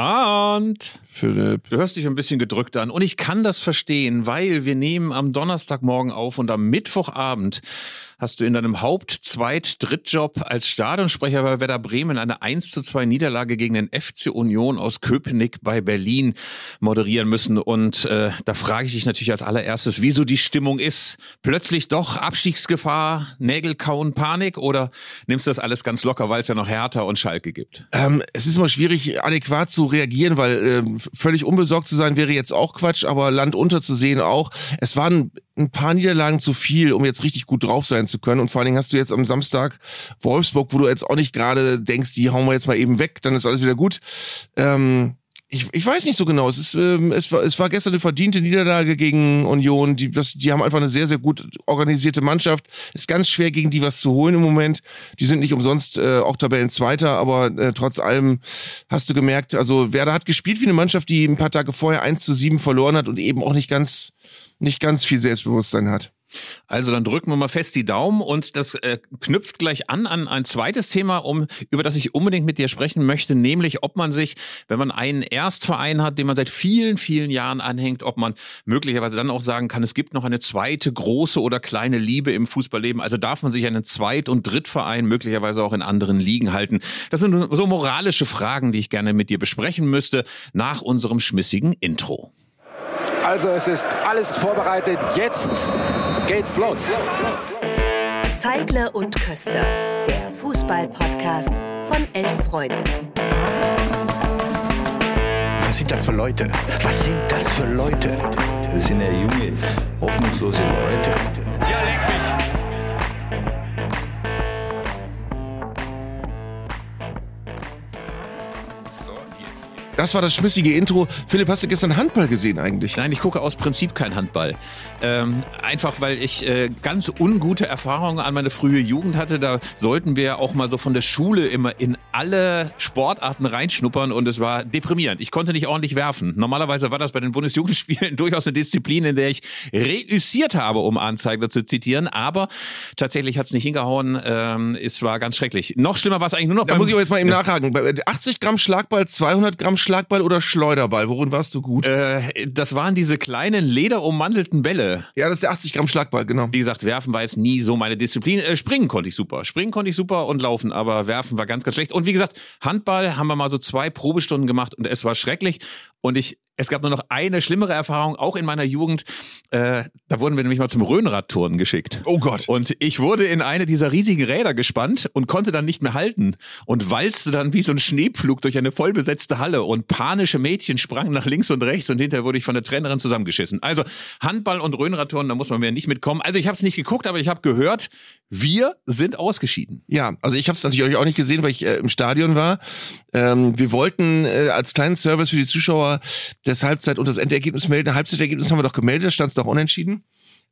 Arndt. Philipp. Du hörst dich ein bisschen gedrückt an. Und ich kann das verstehen, weil wir nehmen am Donnerstagmorgen auf und am Mittwochabend hast du in deinem Haupt-, Zweit-, Drittjob als Stadionsprecher bei Werder Bremen eine 1 zu 2 Niederlage gegen den FC Union aus Köpenick bei Berlin moderieren müssen. Und äh, da frage ich dich natürlich als allererstes, wieso die Stimmung ist. Plötzlich doch Abstiegsgefahr, Nägel kauen, Panik oder nimmst du das alles ganz locker, weil es ja noch Hertha und Schalke gibt? Ähm, es ist immer schwierig, adäquat zu reagieren, weil äh, völlig unbesorgt zu sein wäre jetzt auch Quatsch, aber Land unter zu sehen auch. Es waren ein paar Niederlagen zu viel, um jetzt richtig gut drauf sein zu können. Und vor allen Dingen hast du jetzt am Samstag Wolfsburg, wo du jetzt auch nicht gerade denkst, die hauen wir jetzt mal eben weg, dann ist alles wieder gut. Ähm, ich, ich weiß nicht so genau. Es ist, ähm, es war, es war gestern eine verdiente Niederlage gegen Union. Die, das, die haben einfach eine sehr, sehr gut organisierte Mannschaft. Ist ganz schwer gegen die was zu holen im Moment. Die sind nicht umsonst äh, auch Tabellenzweiter, aber äh, trotz allem hast du gemerkt, also Werder hat gespielt wie eine Mannschaft, die ein paar Tage vorher 1 zu 7 verloren hat und eben auch nicht ganz, nicht ganz viel Selbstbewusstsein hat. Also dann drücken wir mal fest die Daumen und das äh, knüpft gleich an an ein zweites Thema, um über das ich unbedingt mit dir sprechen möchte, nämlich ob man sich, wenn man einen Erstverein hat, den man seit vielen vielen Jahren anhängt, ob man möglicherweise dann auch sagen kann, es gibt noch eine zweite große oder kleine Liebe im Fußballleben. Also darf man sich einen Zweit- und Drittverein möglicherweise auch in anderen Ligen halten. Das sind so moralische Fragen, die ich gerne mit dir besprechen müsste nach unserem schmissigen Intro. Also es ist alles vorbereitet. Jetzt geht's los. Zeigler und Köster, der Fußball-Podcast von elf Freunden. Was sind das für Leute? Was sind das für Leute? Das sind ja junge, hoffnungslose Leute. Ja, leck mich. Das war das schmissige Intro. Philipp, hast du gestern Handball gesehen eigentlich? Nein, ich gucke aus Prinzip kein Handball. Ähm, einfach weil ich äh, ganz ungute Erfahrungen an meine frühe Jugend hatte. Da sollten wir auch mal so von der Schule immer in alle Sportarten reinschnuppern und es war deprimierend. Ich konnte nicht ordentlich werfen. Normalerweise war das bei den Bundesjugendspielen durchaus eine Disziplin, in der ich reüssiert habe, um Anzeiger zu zitieren. Aber tatsächlich hat es nicht hingehauen. Ähm, es war ganz schrecklich. Noch schlimmer war es eigentlich nur noch Da muss ich aber jetzt mal eben nachhaken. Bei 80 Gramm Schlagball, 200 Gramm Schlagball oder Schleuderball? Worin warst du gut? äh, das waren diese kleinen lederummantelten Bälle. ja, das ist der 80 Gramm Schlagball, genau. Wie gesagt, werfen war jetzt nie so meine Disziplin. Äh, springen konnte ich super. Springen konnte ich super und laufen, aber werfen war ganz, ganz schlecht. Und wie gesagt, Handball haben wir mal so zwei Probestunden gemacht und es war schrecklich. Und ich, es gab nur noch eine schlimmere Erfahrung, auch in meiner Jugend. Äh, da wurden wir nämlich mal zum Röhnradturnen geschickt. Oh Gott. Und ich wurde in eine dieser riesigen Räder gespannt und konnte dann nicht mehr halten und walzte dann wie so ein Schneepflug durch eine vollbesetzte Halle und panische Mädchen sprangen nach links und rechts und hinterher wurde ich von der Trainerin zusammengeschissen. Also Handball und Röhnradturnen, da muss man mir nicht mitkommen. Also ich habe es nicht geguckt, aber ich habe gehört, wir sind ausgeschieden. Ja, also ich habe es natürlich auch nicht gesehen, weil ich äh, im Stadion war. Ähm, wir wollten äh, als kleinen Service für die Zuschauer das Halbzeit- und das Endergebnis melden. Halbzeitergebnis haben wir doch gemeldet, da stand es doch unentschieden.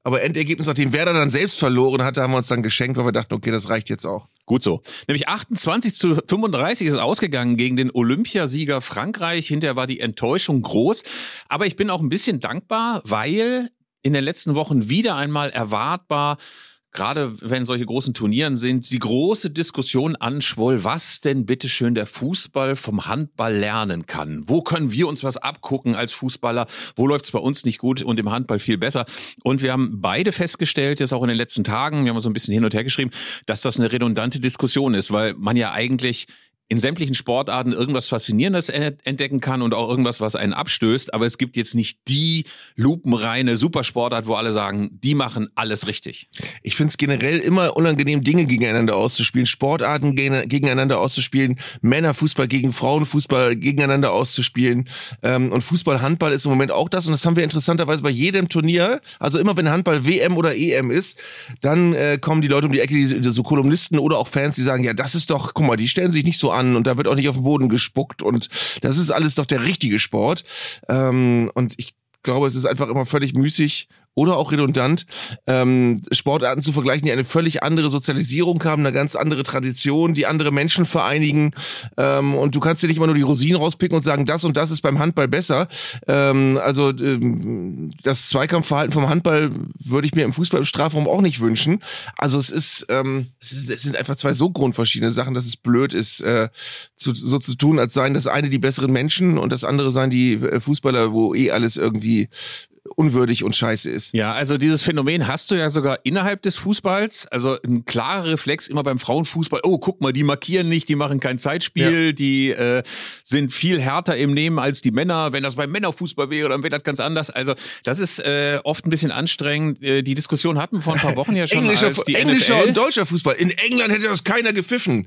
Aber Endergebnis, nachdem Werder dann selbst verloren hatte, haben wir uns dann geschenkt, weil wir dachten, okay, das reicht jetzt auch. Gut so. Nämlich 28 zu 35 ist es ausgegangen gegen den Olympiasieger Frankreich. Hinterher war die Enttäuschung groß. Aber ich bin auch ein bisschen dankbar, weil in den letzten Wochen wieder einmal erwartbar gerade wenn solche großen Turnieren sind, die große Diskussion anschwoll, was denn bitteschön der Fußball vom Handball lernen kann. Wo können wir uns was abgucken als Fußballer? Wo läuft es bei uns nicht gut und im Handball viel besser? Und wir haben beide festgestellt, jetzt auch in den letzten Tagen, wir haben so ein bisschen hin und her geschrieben, dass das eine redundante Diskussion ist, weil man ja eigentlich in sämtlichen Sportarten irgendwas Faszinierendes entdecken kann und auch irgendwas, was einen abstößt. Aber es gibt jetzt nicht die lupenreine Supersportart, wo alle sagen, die machen alles richtig. Ich finde es generell immer unangenehm, Dinge gegeneinander auszuspielen, Sportarten gegen- gegeneinander auszuspielen, Männerfußball gegen Frauenfußball gegeneinander auszuspielen. Ähm, und Fußball, Handball ist im Moment auch das. Und das haben wir interessanterweise bei jedem Turnier. Also immer wenn Handball WM oder EM ist, dann äh, kommen die Leute um die Ecke, die, so Kolumnisten oder auch Fans, die sagen, ja, das ist doch, guck mal, die stellen sich nicht so und da wird auch nicht auf den Boden gespuckt und das ist alles doch der richtige Sport. Ähm, und ich glaube, es ist einfach immer völlig müßig oder auch redundant, ähm, Sportarten zu vergleichen, die eine völlig andere Sozialisierung haben, eine ganz andere Tradition, die andere Menschen vereinigen. Ähm, und du kannst dir nicht immer nur die Rosinen rauspicken und sagen, das und das ist beim Handball besser. Ähm, also ähm, das Zweikampfverhalten vom Handball würde ich mir im Fußball im Strafraum auch nicht wünschen. Also es ist, ähm, es, ist es sind einfach zwei so grundverschiedene Sachen, dass es blöd ist, äh, zu, so zu tun, als seien das eine die besseren Menschen und das andere seien die äh, Fußballer, wo eh alles irgendwie unwürdig und scheiße ist. Ja, also dieses Phänomen hast du ja sogar innerhalb des Fußballs. Also ein klarer Reflex immer beim Frauenfußball. Oh, guck mal, die markieren nicht, die machen kein Zeitspiel, ja. die äh, sind viel härter im Nehmen als die Männer. Wenn das beim Männerfußball wäre, dann wäre das ganz anders. Also das ist äh, oft ein bisschen anstrengend. Äh, die Diskussion hatten wir vor ein paar Wochen ja schon. englischer, englischer NFL. und deutscher Fußball. In England hätte das keiner gepfiffen.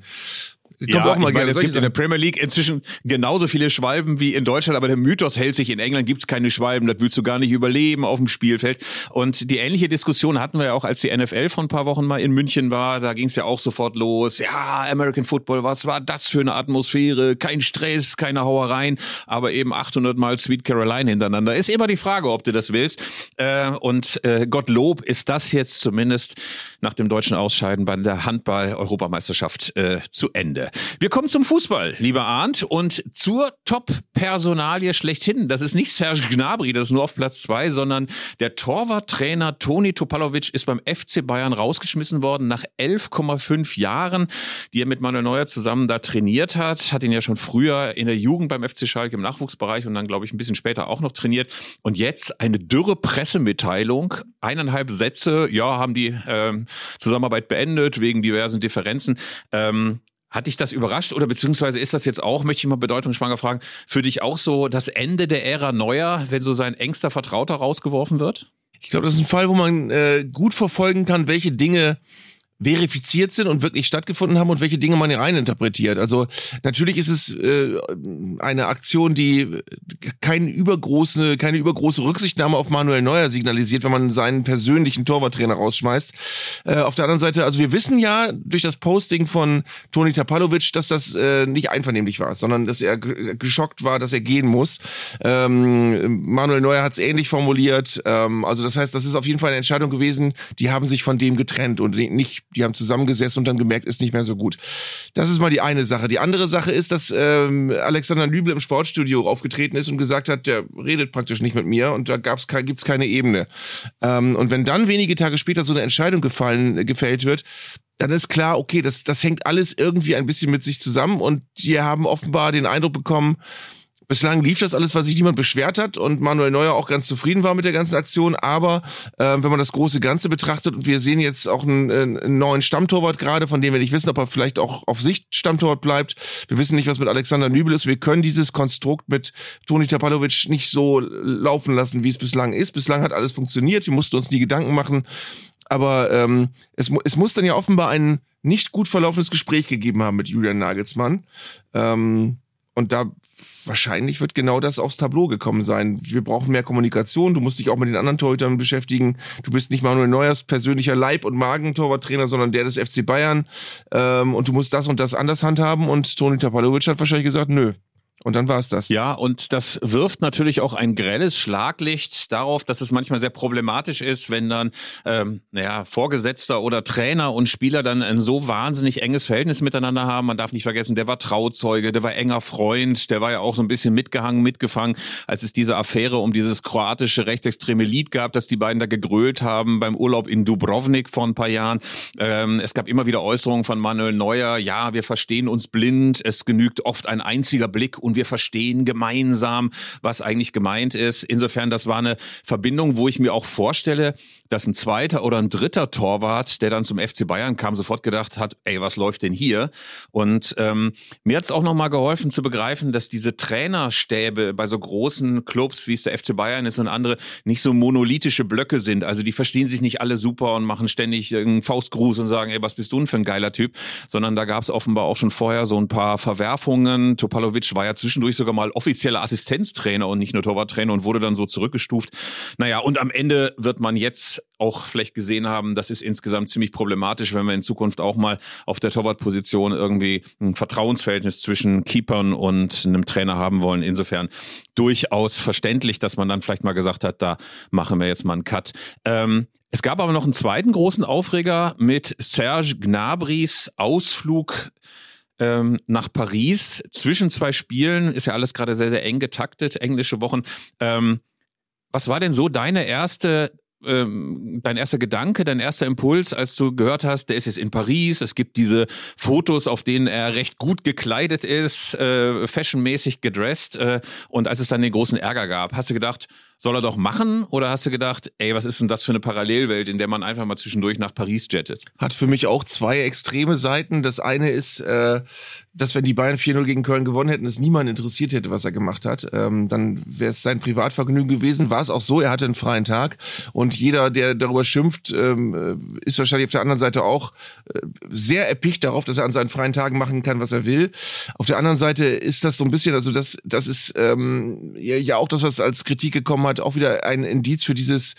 Ja, ich meine, gerne es gibt in der. Premier League inzwischen genauso viele Schwalben wie in Deutschland, aber der Mythos hält sich, in England gibt's keine Schwalben, das willst du gar nicht überleben auf dem Spielfeld. Und die ähnliche Diskussion hatten wir ja auch, als die NFL vor ein paar Wochen mal in München war, da ging's ja auch sofort los. Ja, American Football, was war das für eine Atmosphäre? Kein Stress, keine Hauereien, aber eben 800 Mal Sweet Caroline hintereinander. Ist immer die Frage, ob du das willst. Äh, und äh, Gottlob ist das jetzt zumindest nach dem deutschen Ausscheiden bei der Handball-Europameisterschaft äh, zu Ende. Wir kommen zum Fußball, lieber Arndt, und zur Top-Personalie schlechthin. Das ist nicht Serge Gnabry, das ist nur auf Platz zwei, sondern der Torwarttrainer Toni Topalovic ist beim FC Bayern rausgeschmissen worden nach 11,5 Jahren, die er mit Manuel Neuer zusammen da trainiert hat. Hat ihn ja schon früher in der Jugend beim FC Schalke im Nachwuchsbereich und dann, glaube ich, ein bisschen später auch noch trainiert. Und jetzt eine dürre Pressemitteilung, eineinhalb Sätze, ja, haben die ähm, Zusammenarbeit beendet wegen diversen Differenzen. Ähm, hat dich das überrascht oder beziehungsweise ist das jetzt auch, möchte ich mal bedeutungsschwanger fragen, für dich auch so das Ende der Ära Neuer, wenn so sein engster Vertrauter rausgeworfen wird? Ich glaube, das ist ein Fall, wo man äh, gut verfolgen kann, welche Dinge verifiziert sind und wirklich stattgefunden haben und welche Dinge man hier reininterpretiert. Also natürlich ist es äh, eine Aktion, die kein übergroße, keine übergroße Rücksichtnahme auf Manuel Neuer signalisiert, wenn man seinen persönlichen Torwarttrainer rausschmeißt. Äh, auf der anderen Seite, also wir wissen ja durch das Posting von Toni Tapalovic, dass das äh, nicht einvernehmlich war, sondern dass er geschockt war, dass er gehen muss. Ähm, Manuel Neuer hat es ähnlich formuliert. Ähm, also das heißt, das ist auf jeden Fall eine Entscheidung gewesen, die haben sich von dem getrennt und nicht, die haben zusammengesessen und dann gemerkt, ist nicht mehr so gut. Das ist mal die eine Sache. Die andere Sache ist, dass ähm, Alexander Lübel im Sportstudio aufgetreten ist und gesagt hat, der redet praktisch nicht mit mir und da gab's gibt's keine Ebene. Ähm, und wenn dann wenige Tage später so eine Entscheidung gefallen, gefällt wird, dann ist klar, okay, das, das hängt alles irgendwie ein bisschen mit sich zusammen und die haben offenbar den Eindruck bekommen, Bislang lief das alles, was sich niemand beschwert hat und Manuel Neuer auch ganz zufrieden war mit der ganzen Aktion. Aber äh, wenn man das große Ganze betrachtet und wir sehen jetzt auch einen, äh, einen neuen Stammtorwart gerade, von dem wir nicht wissen, ob er vielleicht auch auf Sicht Stammtorwart bleibt. Wir wissen nicht, was mit Alexander Nübel ist. Wir können dieses Konstrukt mit Toni Tapalovic nicht so laufen lassen, wie es bislang ist. Bislang hat alles funktioniert. Wir mussten uns nie Gedanken machen. Aber ähm, es, es muss dann ja offenbar ein nicht gut verlaufenes Gespräch gegeben haben mit Julian Nagelsmann. Ähm, und da wahrscheinlich wird genau das aufs Tableau gekommen sein. Wir brauchen mehr Kommunikation. Du musst dich auch mit den anderen Torhütern beschäftigen. Du bist nicht Manuel Neuers persönlicher Leib- und Magentorwarttrainer, sondern der des FC Bayern. Ähm, und du musst das und das anders handhaben. Und Toni Tapalovic hat wahrscheinlich gesagt, nö. Und dann war es das. Ja, und das wirft natürlich auch ein grelles Schlaglicht darauf, dass es manchmal sehr problematisch ist, wenn dann ähm, naja, Vorgesetzter oder Trainer und Spieler dann ein so wahnsinnig enges Verhältnis miteinander haben. Man darf nicht vergessen, der war Trauzeuge, der war enger Freund, der war ja auch so ein bisschen mitgehangen, mitgefangen, als es diese Affäre um dieses kroatische rechtsextreme Lied gab, dass die beiden da gegrölt haben beim Urlaub in Dubrovnik vor ein paar Jahren. Ähm, es gab immer wieder Äußerungen von Manuel Neuer, ja, wir verstehen uns blind, es genügt oft ein einziger Blick wir verstehen gemeinsam, was eigentlich gemeint ist. Insofern, das war eine Verbindung, wo ich mir auch vorstelle, dass ein zweiter oder ein dritter Torwart, der dann zum FC Bayern kam, sofort gedacht hat, ey, was läuft denn hier? Und ähm, mir hat es auch nochmal geholfen zu begreifen, dass diese Trainerstäbe bei so großen Clubs, wie es der FC Bayern ist und andere, nicht so monolithische Blöcke sind. Also die verstehen sich nicht alle super und machen ständig einen Faustgruß und sagen, ey, was bist du denn für ein geiler Typ? Sondern da gab es offenbar auch schon vorher so ein paar Verwerfungen. Topalovic war ja zwischendurch sogar mal offizieller Assistenztrainer und nicht nur Torwarttrainer und wurde dann so zurückgestuft. Naja, und am Ende wird man jetzt auch vielleicht gesehen haben, das ist insgesamt ziemlich problematisch, wenn wir in Zukunft auch mal auf der Torwartposition irgendwie ein Vertrauensverhältnis zwischen Keepern und einem Trainer haben wollen. Insofern durchaus verständlich, dass man dann vielleicht mal gesagt hat, da machen wir jetzt mal einen Cut. Ähm, es gab aber noch einen zweiten großen Aufreger mit Serge Gnabries Ausflug ähm, nach Paris. Zwischen zwei Spielen ist ja alles gerade sehr, sehr eng getaktet, englische Wochen. Ähm, was war denn so deine erste ähm, dein erster Gedanke, dein erster Impuls, als du gehört hast, der ist jetzt in Paris, es gibt diese Fotos, auf denen er recht gut gekleidet ist, äh, fashionmäßig gedresst äh, und als es dann den großen Ärger gab, hast du gedacht, soll er doch machen? Oder hast du gedacht, ey, was ist denn das für eine Parallelwelt, in der man einfach mal zwischendurch nach Paris jettet? Hat für mich auch zwei extreme Seiten. Das eine ist, äh, dass wenn die Bayern 4-0 gegen Köln gewonnen hätten, es niemand interessiert hätte, was er gemacht hat. Ähm, dann wäre es sein Privatvergnügen gewesen. War es auch so, er hatte einen freien Tag. Und jeder, der darüber schimpft, ähm, ist wahrscheinlich auf der anderen Seite auch äh, sehr erpicht darauf, dass er an seinen freien Tagen machen kann, was er will. Auf der anderen Seite ist das so ein bisschen, also das, das ist ähm, ja, ja auch das, was als Kritik gekommen hat, hat, auch wieder ein Indiz für dieses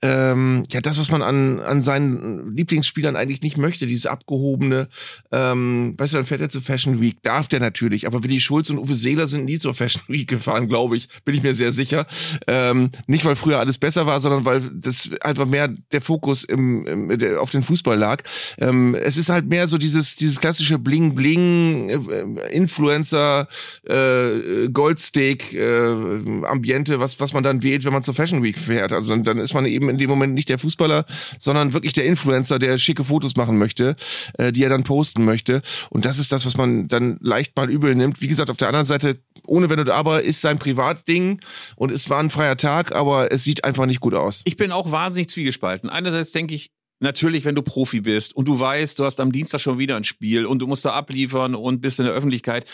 ähm, ja, das, was man an, an seinen Lieblingsspielern eigentlich nicht möchte, dieses abgehobene, ähm, weißt du, dann fährt er zur Fashion Week, darf der natürlich, aber Willi Schulz und Uwe Seeler sind nie zur Fashion Week gefahren, glaube ich, bin ich mir sehr sicher. Ähm, nicht, weil früher alles besser war, sondern weil das einfach mehr der Fokus im, im der, auf den Fußball lag. Ähm, es ist halt mehr so dieses, dieses klassische Bling-Bling, äh, Influencer, äh, Goldsteak, äh, Ambiente, was, was man dann wählt, wenn man zur Fashion Week fährt. Also dann, dann ist man eben in dem Moment nicht der Fußballer, sondern wirklich der Influencer, der schicke Fotos machen möchte, äh, die er dann posten möchte. Und das ist das, was man dann leicht mal übel nimmt. Wie gesagt, auf der anderen Seite, ohne Wenn und Aber, ist sein Privatding und es war ein freier Tag, aber es sieht einfach nicht gut aus. Ich bin auch wahnsinnig zwiegespalten. Einerseits denke ich, Natürlich, wenn du Profi bist und du weißt, du hast am Dienstag schon wieder ein Spiel und du musst da abliefern und bist in der Öffentlichkeit,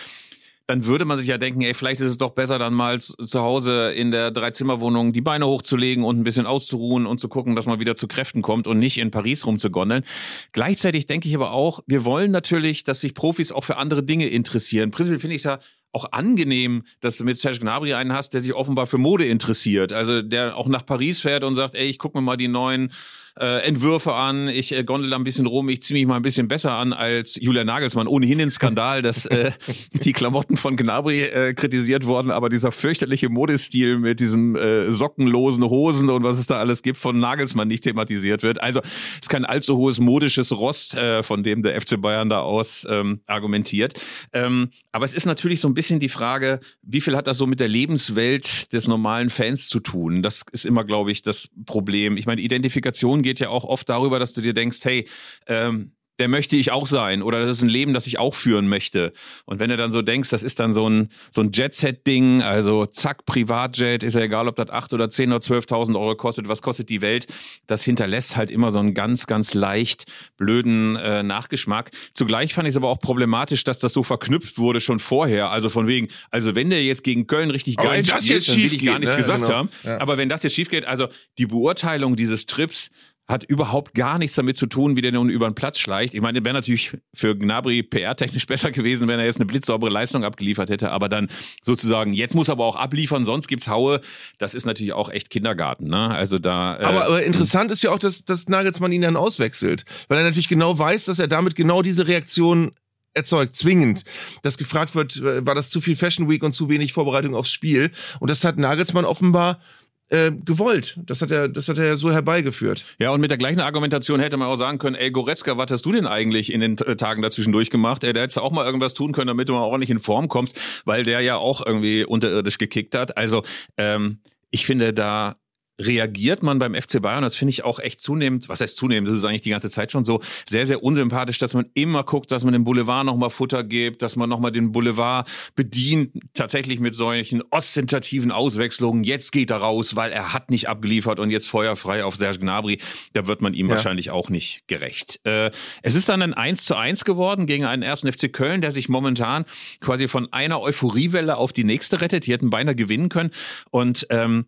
dann würde man sich ja denken, ey, vielleicht ist es doch besser, dann mal zu Hause in der Dreizimmerwohnung die Beine hochzulegen und ein bisschen auszuruhen und zu gucken, dass man wieder zu Kräften kommt und nicht in Paris rumzugondeln. Gleichzeitig denke ich aber auch, wir wollen natürlich, dass sich Profis auch für andere Dinge interessieren. Prinzipiell finde ich ja auch angenehm, dass du mit Serge Gnabry einen hast, der sich offenbar für Mode interessiert. Also der auch nach Paris fährt und sagt, ey, ich guck mir mal die neuen äh, Entwürfe an, ich äh, gondel da ein bisschen rum, ich ziehe mich mal ein bisschen besser an als Julian Nagelsmann. Ohnehin den Skandal, dass äh, die Klamotten von Gnabry äh, kritisiert wurden, aber dieser fürchterliche Modestil mit diesem äh, sockenlosen Hosen und was es da alles gibt von Nagelsmann nicht thematisiert wird. Also es ist kein allzu hohes modisches Rost, äh, von dem der FC Bayern da aus ähm, argumentiert. Ähm, aber es ist natürlich so ein bisschen die Frage, wie viel hat das so mit der Lebenswelt des normalen Fans zu tun? Das ist immer, glaube ich, das Problem. Ich meine, Identifikation geht ja auch oft darüber, dass du dir denkst, hey, ähm, der möchte ich auch sein oder das ist ein Leben, das ich auch führen möchte. Und wenn du dann so denkst, das ist dann so ein, so ein Jet-Set-Ding, also zack, Privatjet, ist ja egal, ob das acht oder zehn oder zwölftausend Euro kostet, was kostet die Welt, das hinterlässt halt immer so einen ganz, ganz leicht blöden äh, Nachgeschmack. Zugleich fand ich es aber auch problematisch, dass das so verknüpft wurde schon vorher. Also von wegen, also wenn der jetzt gegen Köln richtig Aber geil spielt, jetzt dann will ich gar nichts ne? gesagt Genau. haben. Ja. Aber wenn das jetzt schief geht, also die Beurteilung dieses Trips, hat überhaupt gar nichts damit zu tun, wie der nun über den Platz schleicht. Ich meine, wäre natürlich für Gnabry PR-technisch besser gewesen, wenn er jetzt eine blitzsaubere Leistung abgeliefert hätte, aber dann sozusagen, jetzt muss er aber auch abliefern, sonst gibt's Haue. Das ist natürlich auch echt Kindergarten, ne? Also da. Äh, Aber, aber interessant ist ja auch, dass, dass Nagelsmann ihn dann auswechselt, weil er natürlich genau weiß, dass er damit genau diese Reaktion erzeugt, zwingend, dass gefragt wird, äh, war das zu viel Fashion Week und zu wenig Vorbereitung aufs Spiel und das hat Nagelsmann offenbar äh, gewollt. Das hat er, das hat er so herbeigeführt. Ja, und mit der gleichen Argumentation hätte man auch sagen können, ey Goretzka, was hast du denn eigentlich in den äh, Tagen dazwischen durchgemacht? Ey, da hättest auch mal irgendwas tun können, damit du mal ordentlich in Form kommst, weil der ja auch irgendwie unterirdisch gekickt hat. Also ähm, ich finde, da reagiert man beim FC Bayern, das finde ich auch echt zunehmend, was heißt zunehmend, das ist eigentlich die ganze Zeit schon so, sehr, sehr unsympathisch, dass man immer guckt, dass man dem Boulevard nochmal Futter gibt, dass man nochmal den Boulevard bedient, tatsächlich mit solchen ostentativen Auswechslungen, jetzt geht er raus, weil er hat nicht abgeliefert und jetzt feuerfrei auf Serge Gnabry, da wird man ihm Ja. wahrscheinlich auch nicht gerecht. Äh, es ist dann ein 1 zu 1 geworden gegen einen ersten FC Köln, der sich momentan quasi von einer Euphoriewelle auf die nächste rettet, die hätten beinahe gewinnen können. Und ähm,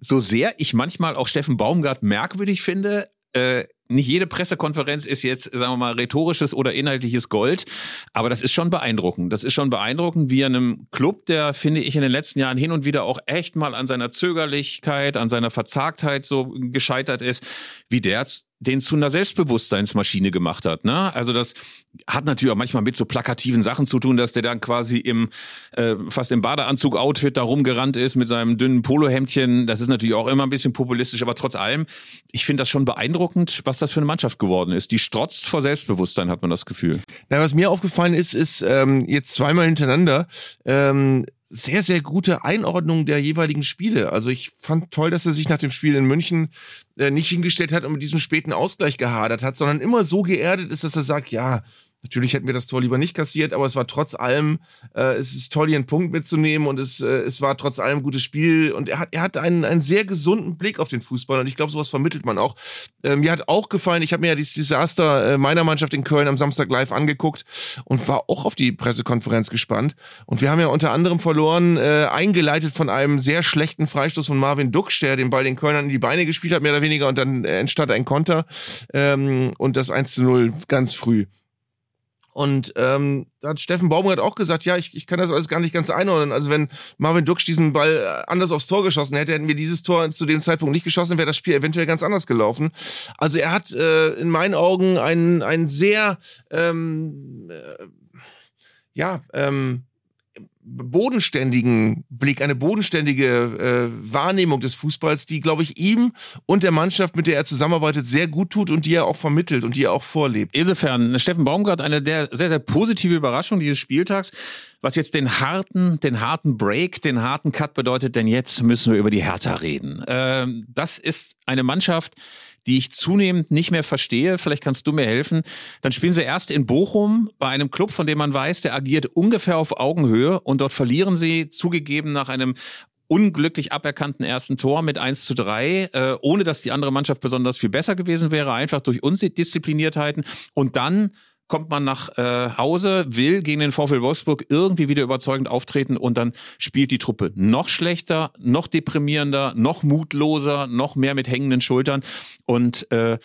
so sehr ich manchmal auch Steffen Baumgart merkwürdig finde, äh, nicht jede Pressekonferenz ist jetzt, sagen wir mal, rhetorisches oder inhaltliches Gold, aber das ist schon beeindruckend. Das ist schon beeindruckend, wie einem Club, der, finde ich, in den letzten Jahren hin und wieder auch echt mal an seiner Zögerlichkeit, an seiner Verzagtheit so gescheitert ist, wie der den zu einer Selbstbewusstseinsmaschine gemacht hat. Ne? Also das hat natürlich auch manchmal mit so plakativen Sachen zu tun, dass der dann quasi im äh, fast im Badeanzug-Outfit da rumgerannt ist mit seinem dünnen Polohemdchen. Das ist natürlich auch immer ein bisschen populistisch, aber trotz allem, ich finde das schon beeindruckend, was das für eine Mannschaft geworden ist. Die strotzt vor Selbstbewusstsein, hat man das Gefühl. Na, was mir aufgefallen ist, ist ähm, jetzt zweimal hintereinander ähm, sehr, sehr gute Einordnung der jeweiligen Spiele. Also ich fand toll, dass er sich nach dem Spiel in München äh, nicht hingestellt hat und mit diesem späten Ausgleich gehadert hat, sondern immer so geerdet ist, dass er sagt, ja, Natürlich hätten wir das Tor lieber nicht kassiert, aber es war trotz allem, äh, es ist toll, hier einen Punkt mitzunehmen und es, äh, es war trotz allem ein gutes Spiel. Und er hat, er hat einen, einen sehr gesunden Blick auf den Fußball und ich glaube, sowas vermittelt man auch. Äh, mir hat auch gefallen, ich habe mir ja dieses Desaster äh, meiner Mannschaft in Köln am Samstag live angeguckt und war auch auf die Pressekonferenz gespannt. Und wir haben ja unter anderem verloren, äh, eingeleitet von einem sehr schlechten Freistoß von Marvin Ducksch, der den Ball den Kölnern in die Beine gespielt hat, mehr oder weniger, und dann entstand ein Konter ähm, und das 1 zu 0 ganz früh. Und ähm, da hat Steffen Baumgart auch gesagt, ja, ich, ich kann das alles gar nicht ganz einordnen. Also wenn Marvin Duksch diesen Ball äh, anders aufs Tor geschossen hätte, hätten wir dieses Tor zu dem Zeitpunkt nicht geschossen, wäre das Spiel eventuell ganz anders gelaufen. Also er hat äh, in meinen Augen einen, einen sehr, ähm, äh, ja, ähm, bodenständigen Blick, eine bodenständige äh, Wahrnehmung des Fußballs, die, glaube ich, ihm und der Mannschaft, mit der er zusammenarbeitet, sehr gut tut und die er auch vermittelt und die er auch vorlebt. Insofern, Steffen Baumgart, eine der sehr, sehr positive Überraschung dieses Spieltags, was jetzt den harten, den harten Break, den harten Cut bedeutet, denn jetzt müssen wir über die Hertha reden. Ähm, das ist eine Mannschaft, die ich zunehmend nicht mehr verstehe. Vielleicht kannst du mir helfen. Dann spielen sie erst in Bochum bei einem Club, von dem man weiß, der agiert ungefähr auf Augenhöhe und dort verlieren sie zugegeben nach einem unglücklich aberkannten ersten Tor mit 1 zu 3, äh, ohne dass die andere Mannschaft besonders viel besser gewesen wäre, einfach durch Undiszipliniertheiten. Und dann kommt man nach äh, Hause, will gegen den VfL Wolfsburg irgendwie wieder überzeugend auftreten und dann spielt die Truppe noch schlechter, noch deprimierender, noch mutloser, noch mehr mit hängenden Schultern und äh,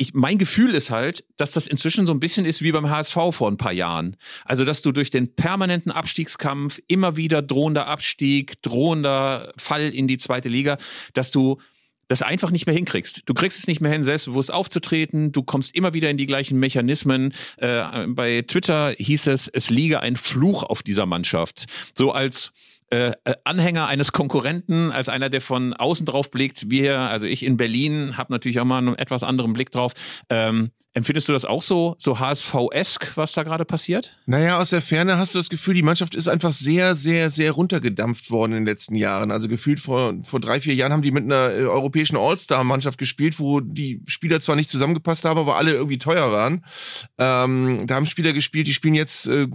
ich, mein Gefühl ist halt, dass das inzwischen so ein bisschen ist wie beim HSV vor ein paar Jahren. Also, dass du durch den permanenten Abstiegskampf, immer wieder drohender Abstieg, drohender Fall in die zweite Liga, dass du das einfach nicht mehr hinkriegst. Du kriegst es nicht mehr hin, selbstbewusst aufzutreten. Du kommst immer wieder in die gleichen Mechanismen. Äh, bei Twitter hieß es, es liege ein Fluch auf dieser Mannschaft. So als äh, Anhänger eines Konkurrenten, als einer, der von außen drauf blickt. Wir, also ich in Berlin, habe natürlich auch mal einen etwas anderen Blick drauf. Ähm, Empfindest du das auch so, so HSV-esk, was da gerade passiert? Naja, aus der Ferne hast du das Gefühl, die Mannschaft ist einfach sehr, sehr, sehr runtergedampft worden in den letzten Jahren. Also gefühlt vor, vor drei, vier Jahren haben die mit einer äh, europäischen All-Star-Mannschaft gespielt, wo die Spieler zwar nicht zusammengepasst haben, aber alle irgendwie teuer waren. Ähm, da haben Spieler gespielt, die spielen jetzt äh,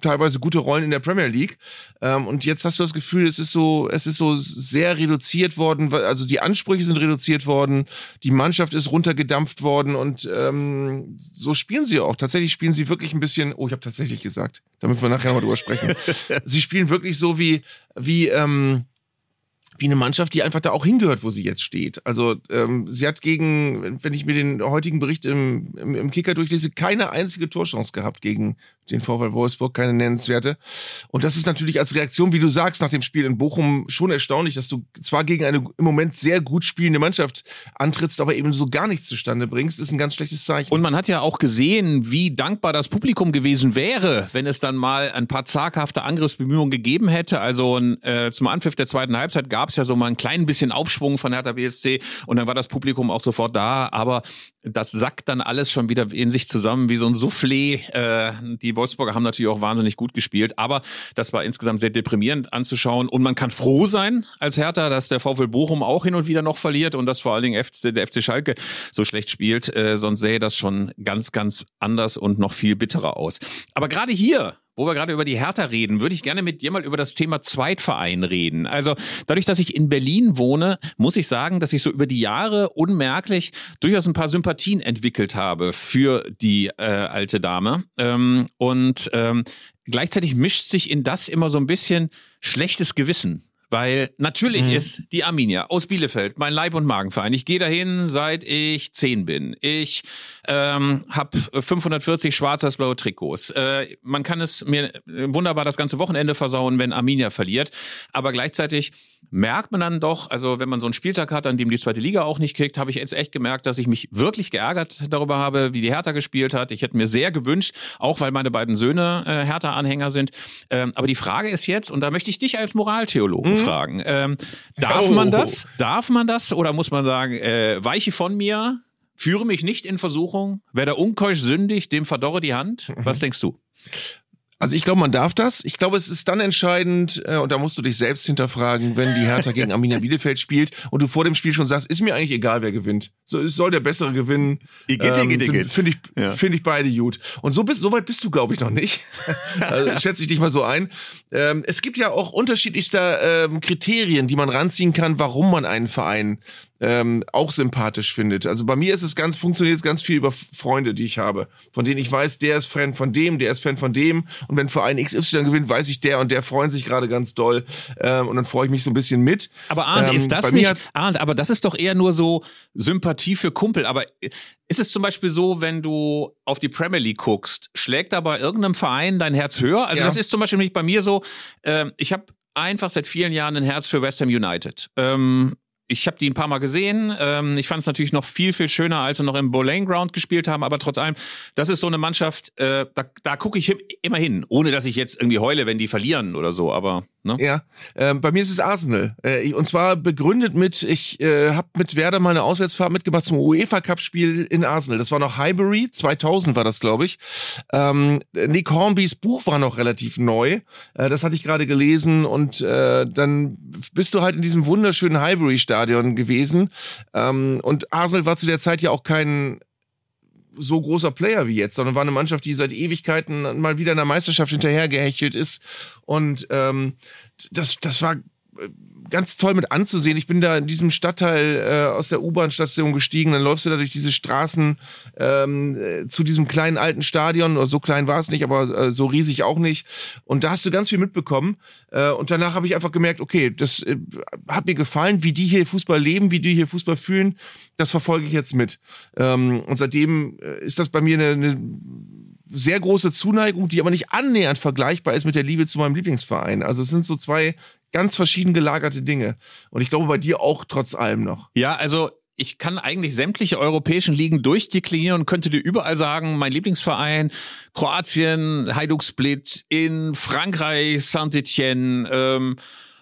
teilweise gute Rollen in der Premier League. Ähm, und jetzt hast du das Gefühl, es ist so, es ist so sehr reduziert worden. Also die Ansprüche sind reduziert worden, die Mannschaft ist runtergedampft worden und ähm, ähm, so spielen sie auch. Tatsächlich spielen sie wirklich ein bisschen, oh, ich habe tatsächlich gesagt, damit wir nachher noch drüber sprechen. sie spielen wirklich so wie, wie, ähm, wie eine Mannschaft, die einfach da auch hingehört, wo sie jetzt steht. Also ähm, sie hat gegen, wenn ich mir den heutigen Bericht im, im, im Kicker durchlese, keine einzige Torchance gehabt gegen den Vorfall Wolfsburg, keine nennenswerte. Und das ist natürlich als Reaktion, wie du sagst, nach dem Spiel in Bochum schon erstaunlich, dass du zwar gegen eine im Moment sehr gut spielende Mannschaft antrittst, aber eben so gar nichts zustande bringst, ist ein ganz schlechtes Zeichen. Und man hat ja auch gesehen, wie dankbar das Publikum gewesen wäre, wenn es dann mal ein paar zaghafte Angriffsbemühungen gegeben hätte. Also äh, zum Anpfiff der zweiten Halbzeit gab es ja so mal ein klein bisschen Aufschwung von Hertha BSC und dann war das Publikum auch sofort da, aber das sackt dann alles schon wieder in sich zusammen wie so ein Soufflé. Äh, die Wolfsburger haben natürlich auch wahnsinnig gut gespielt, aber das war insgesamt sehr deprimierend anzuschauen und man kann froh sein als Hertha, dass der VfL Bochum auch hin und wieder noch verliert und dass vor allen Dingen der FC Schalke so schlecht spielt, äh, sonst sähe das schon ganz, ganz anders und noch viel bitterer aus. Aber gerade hier wo wir gerade über die Hertha reden, würde ich gerne mit dir mal über das Thema Zweitverein reden. Also dadurch, dass ich in Berlin wohne, muss ich sagen, dass ich so über die Jahre unmerklich durchaus ein paar Sympathien entwickelt habe für die äh, alte Dame. Ähm, und ähm, gleichzeitig mischt sich in das immer so ein bisschen schlechtes Gewissen Weil natürlich mhm. ist die Arminia aus Bielefeld mein Leib- und Magenverein. Ich gehe dahin, seit ich zehn bin. Ich ähm, habe 540 schwarz-blaue Trikots. Äh, man kann es mir wunderbar das ganze Wochenende versauen, wenn Arminia verliert. Aber gleichzeitig merkt man dann doch, also wenn man so einen Spieltag hat, an dem die zweite Liga auch nicht kriegt, habe ich jetzt echt gemerkt, dass ich mich wirklich geärgert darüber habe, wie die Hertha gespielt hat. Ich hätte mir sehr gewünscht, auch weil meine beiden Söhne äh, Hertha-Anhänger sind. Ähm, aber die Frage ist jetzt, und da möchte ich dich als Moraltheologen mhm. fragen, ähm, darf oh. man das? Darf man das? Oder muss man sagen, äh, weiche von mir, führe mich nicht in Versuchung, wer der unkeusch sündig, dem verdorre die Hand? Was mhm. denkst du? Also ich glaube, man darf das. Ich glaube, es ist dann entscheidend, äh, und da musst du dich selbst hinterfragen, wenn die Hertha gegen Arminia Bielefeld spielt und du vor dem Spiel schon sagst, ist mir eigentlich egal, wer gewinnt. So soll der Bessere gewinnen. Ähm, Finde ich, ja. finde ich beide gut. Und so bist, so weit bist du, glaube ich, noch nicht. also, schätze ich dich mal so ein. Ähm, es gibt ja auch unterschiedlichster ähm, Kriterien, die man ranziehen kann, warum man einen Verein ähm, auch sympathisch findet. Also bei mir ist es ganz, funktioniert es ganz viel über Freunde, die ich habe, von denen ich weiß, der ist Fan von dem, der ist Fan von dem. Und wenn Verein XY gewinnt, weiß ich, der und der freuen sich gerade ganz doll. Ähm, und dann freue ich mich so ein bisschen mit. Aber Arndt, ähm, ist das nicht, Arndt, aber das ist doch eher nur so Sympathie für Kumpel. Aber ist es zum Beispiel so, wenn du auf die Premier League guckst, schlägt da bei irgendeinem Verein dein Herz höher? Also ja. das ist zum Beispiel nicht bei mir so. Äh, ich habe einfach seit vielen Jahren ein Herz für West Ham United. Ähm, ich habe die ein paar Mal gesehen. Ähm, ich fand es natürlich noch viel, viel schöner, als sie noch im Bowling Ground gespielt haben. Aber trotz allem, das ist so eine Mannschaft, äh, da, da gucke ich immer hin. Ohne, dass ich jetzt irgendwie heule, wenn die verlieren oder so. Aber Ne? Ja, ähm, bei mir ist es Arsenal. Äh, und zwar begründet mit, ich äh, habe mit Werder mal eine Auswärtsfahrt mitgemacht zum UEFA Cup Spiel in Arsenal. Das war noch Highbury, 2000 war das, glaube ich. Ähm, Nick Hornbys Buch war noch relativ neu. Äh, das hatte ich gerade gelesen und äh, dann bist du halt in diesem wunderschönen Highbury Stadion gewesen. Ähm, und Arsenal war zu der Zeit ja auch kein so großer Player wie jetzt, sondern war eine Mannschaft, die seit Ewigkeiten mal wieder in der Meisterschaft hinterhergehechelt ist. Und ähm, das, das war ganz toll mit anzusehen. Ich bin da in diesem Stadtteil äh, aus der U-Bahn-Station gestiegen, dann läufst du da durch diese Straßen ähm, äh, zu diesem kleinen alten Stadion, so klein war es nicht, aber äh, so riesig auch nicht. Und da hast du ganz viel mitbekommen. Äh, und danach habe ich einfach gemerkt, okay, das äh, hat mir gefallen, wie die hier Fußball leben, wie die hier Fußball fühlen. Das verfolge ich jetzt mit. Ähm, und seitdem äh, ist das bei mir eine, eine sehr große Zuneigung, die aber nicht annähernd vergleichbar ist mit der Liebe zu meinem Lieblingsverein. Also es sind so zwei ganz verschieden gelagerte Dinge. Und ich glaube bei dir auch trotz allem noch. Ja, also ich kann eigentlich sämtliche europäischen Ligen durchdeklinieren und könnte dir überall sagen, mein Lieblingsverein, Kroatien, Hajduk Split, in Frankreich, Saint-Etienne, ähm,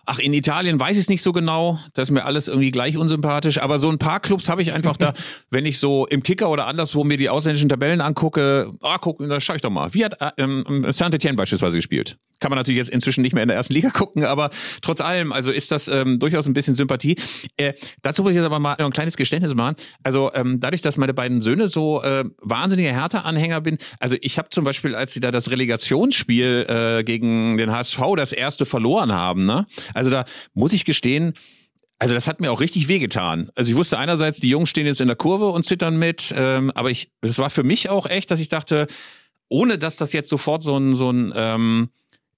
Ach, in Italien weiß ich es nicht so genau. Das ist mir alles irgendwie gleich unsympathisch. Aber so ein paar Clubs habe ich einfach da, wenn ich so im Kicker oder anderswo mir die ausländischen Tabellen angucke, ah, guck, da schau ich doch mal. Wie hat äh, ähm, Saint-Etienne beispielsweise gespielt? Kann man natürlich jetzt inzwischen nicht mehr in der ersten Liga gucken, aber trotz allem, also ist das ähm, durchaus ein bisschen Sympathie. Äh, dazu muss ich jetzt aber mal ein kleines Geständnis machen. Also ähm, dadurch, dass meine beiden Söhne so äh, wahnsinnige Hertha-Anhänger bin, also ich habe zum Beispiel, als sie da das Relegationsspiel äh, gegen den HSV das erste verloren haben, ne? Also da muss ich gestehen, also das hat mir auch richtig wehgetan. Also ich wusste einerseits, die Jungs stehen jetzt in der Kurve und zittern mit, ähm, aber ich, das war für mich auch echt, dass ich dachte, ohne dass das jetzt sofort so ein, so ein ähm,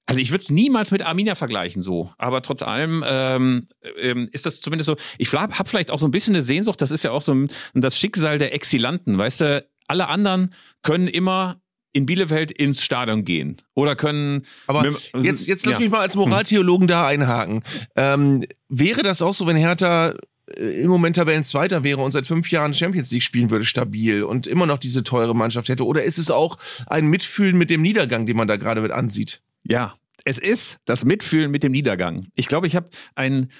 also ich würde es niemals mit Arminia vergleichen so, aber trotz allem ähm, ähm, ist das zumindest so. Ich habe hab vielleicht auch so ein bisschen eine Sehnsucht. Das ist ja auch so ein, das Schicksal der Exilanten, weißt du. Alle anderen können immer in Bielefeld ins Stadion gehen oder können. Aber mit, jetzt, jetzt lass ja. mich mal als Moraltheologen da einhaken. Ähm, wäre das auch so, wenn Hertha äh, im Moment Tabellenzweiter wäre und seit fünf Jahren Champions League spielen würde, stabil und immer noch diese teure Mannschaft hätte? Oder ist es auch ein Mitfühlen mit dem Niedergang, den man da gerade mit ansieht? Ja, es ist das Mitfühlen mit dem Niedergang. Ich glaube, ich habe ein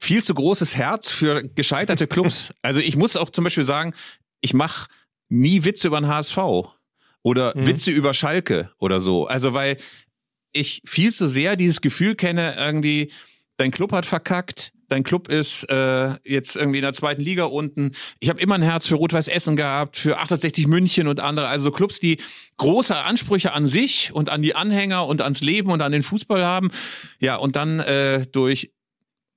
viel zu großes Herz für gescheiterte Clubs. Also ich muss auch zum Beispiel sagen, ich mache nie Witze über den HSV oder mhm. Witze über Schalke oder so. Also weil ich viel zu sehr dieses Gefühl kenne, irgendwie, dein Club hat verkackt, dein Club ist äh, jetzt irgendwie in der zweiten Liga unten. Ich habe immer ein Herz für Rot-Weiß Essen gehabt, für 68 München und andere, also Clubs, die große Ansprüche an sich und an die Anhänger und ans Leben und an den Fußball haben. Ja, und dann äh, durch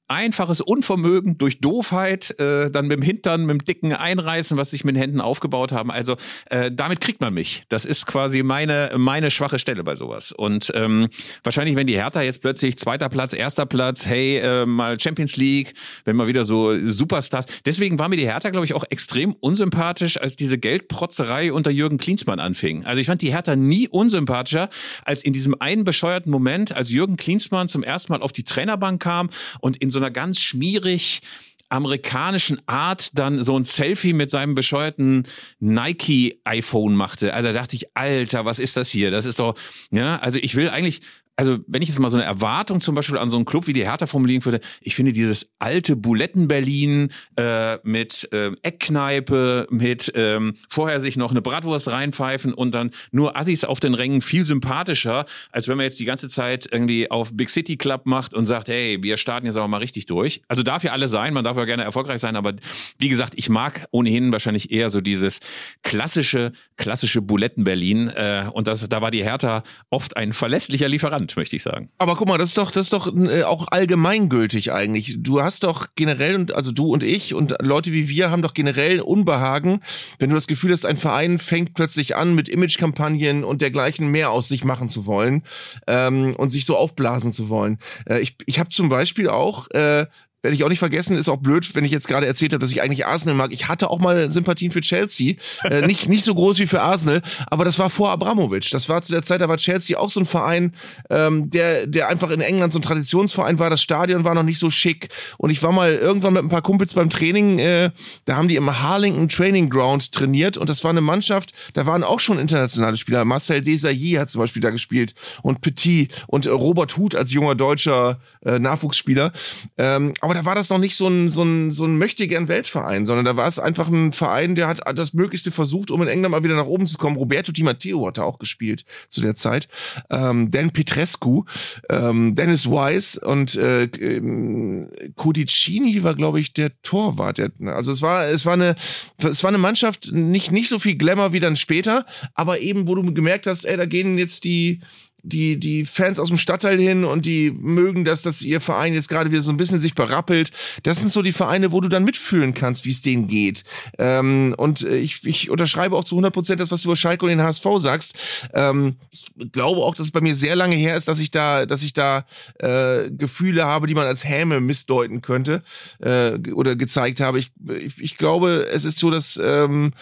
einfaches Unvermögen durch Doofheit, äh, dann mit dem Hintern, mit dem dicken Einreißen, was sich mit den Händen aufgebaut haben. Also äh, damit kriegt man mich. Das ist quasi meine meine schwache Stelle bei sowas. Und ähm, wahrscheinlich, wenn die Hertha jetzt plötzlich zweiter Platz, erster Platz, hey, äh, mal Champions League, wenn mal wieder so Superstars. Deswegen war mir die Hertha, glaube ich, auch extrem unsympathisch, als diese Geldprotzerei unter Jürgen Klinsmann anfing. Also ich fand die Hertha nie unsympathischer als in diesem einen bescheuerten Moment, als Jürgen Klinsmann zum ersten Mal auf die Trainerbank kam und in so einer ganz schmierig amerikanischen Art dann so ein Selfie mit seinem bescheuerten Nike iPhone machte. Also da dachte ich, Alter, was ist das hier? Das ist doch, ja, also ich will eigentlich, also wenn ich jetzt mal so eine Erwartung zum Beispiel an so einen Club wie die Hertha formulieren würde, ich finde dieses alte Buletten-Berlin äh, mit äh, Eckkneipe, mit ähm, vorher sich noch eine Bratwurst reinpfeifen und dann nur Assis auf den Rängen viel sympathischer, als wenn man jetzt die ganze Zeit irgendwie auf Big City Club macht und sagt, hey, wir starten jetzt aber mal richtig durch. Also darf ja alles sein, man darf ja gerne erfolgreich sein, aber wie gesagt, ich mag ohnehin wahrscheinlich eher so dieses klassische, klassische Buletten-Berlin äh, und das, da war die Hertha oft ein verlässlicher Lieferant. Land, möchte ich sagen. Aber guck mal, das ist doch, das ist doch äh, auch allgemeingültig eigentlich. Du hast doch generell, also du und ich und Leute wie wir haben doch generell Unbehagen, wenn du das Gefühl hast, ein Verein fängt plötzlich an, mit Imagekampagnen und dergleichen mehr aus sich machen zu wollen ähm, und sich so aufblasen zu wollen. Äh, ich ich habe zum Beispiel auch äh, werde ich auch nicht vergessen, ist auch blöd, wenn ich jetzt gerade erzählt habe, dass ich eigentlich Arsenal mag. Ich hatte auch mal Sympathien für Chelsea. Äh, nicht, nicht so groß wie für Arsenal, aber das war vor Abramovic. Das war zu der Zeit, da war Chelsea auch so ein Verein, ähm, der, der einfach in England so ein Traditionsverein war. Das Stadion war noch nicht so schick. Und ich war mal irgendwann mit ein paar Kumpels beim Training, äh, da haben die im Harlington Training Ground trainiert und das war eine Mannschaft, da waren auch schon internationale Spieler. Marcel Desailly hat zum Beispiel da gespielt und Petit und Robert Huth als junger deutscher äh, Nachwuchsspieler. Ähm, aber da war das noch nicht so ein, so ein, so ein möchtegern Weltverein, sondern da war es einfach ein Verein, der hat das Möglichste versucht, um in England mal wieder nach oben zu kommen. Roberto Di Matteo hat da auch gespielt zu der Zeit. Ähm, Dan Petrescu, ähm, Dennis Wise und äh, ähm, Codicini war, glaube ich, der Torwart. Der, also es war, es war eine, es war eine Mannschaft, nicht, nicht so viel Glamour wie dann später, aber eben, wo du gemerkt hast, ey, da gehen jetzt die, die, die Fans aus dem Stadtteil hin und die mögen das, dass ihr Verein jetzt gerade wieder so ein bisschen sich berappelt. Das sind so die Vereine, wo du dann mitfühlen kannst, wie es denen geht. Ähm, und ich, ich unterschreibe auch zu 100 Prozent das, was du über Schalke und den HSV sagst. Ähm, ich glaube auch, dass es bei mir sehr lange her ist, dass ich da, dass ich da äh, Gefühle habe, die man als Häme missdeuten könnte äh, oder gezeigt habe. Ich, ich, ich glaube, es ist so, dass ähm,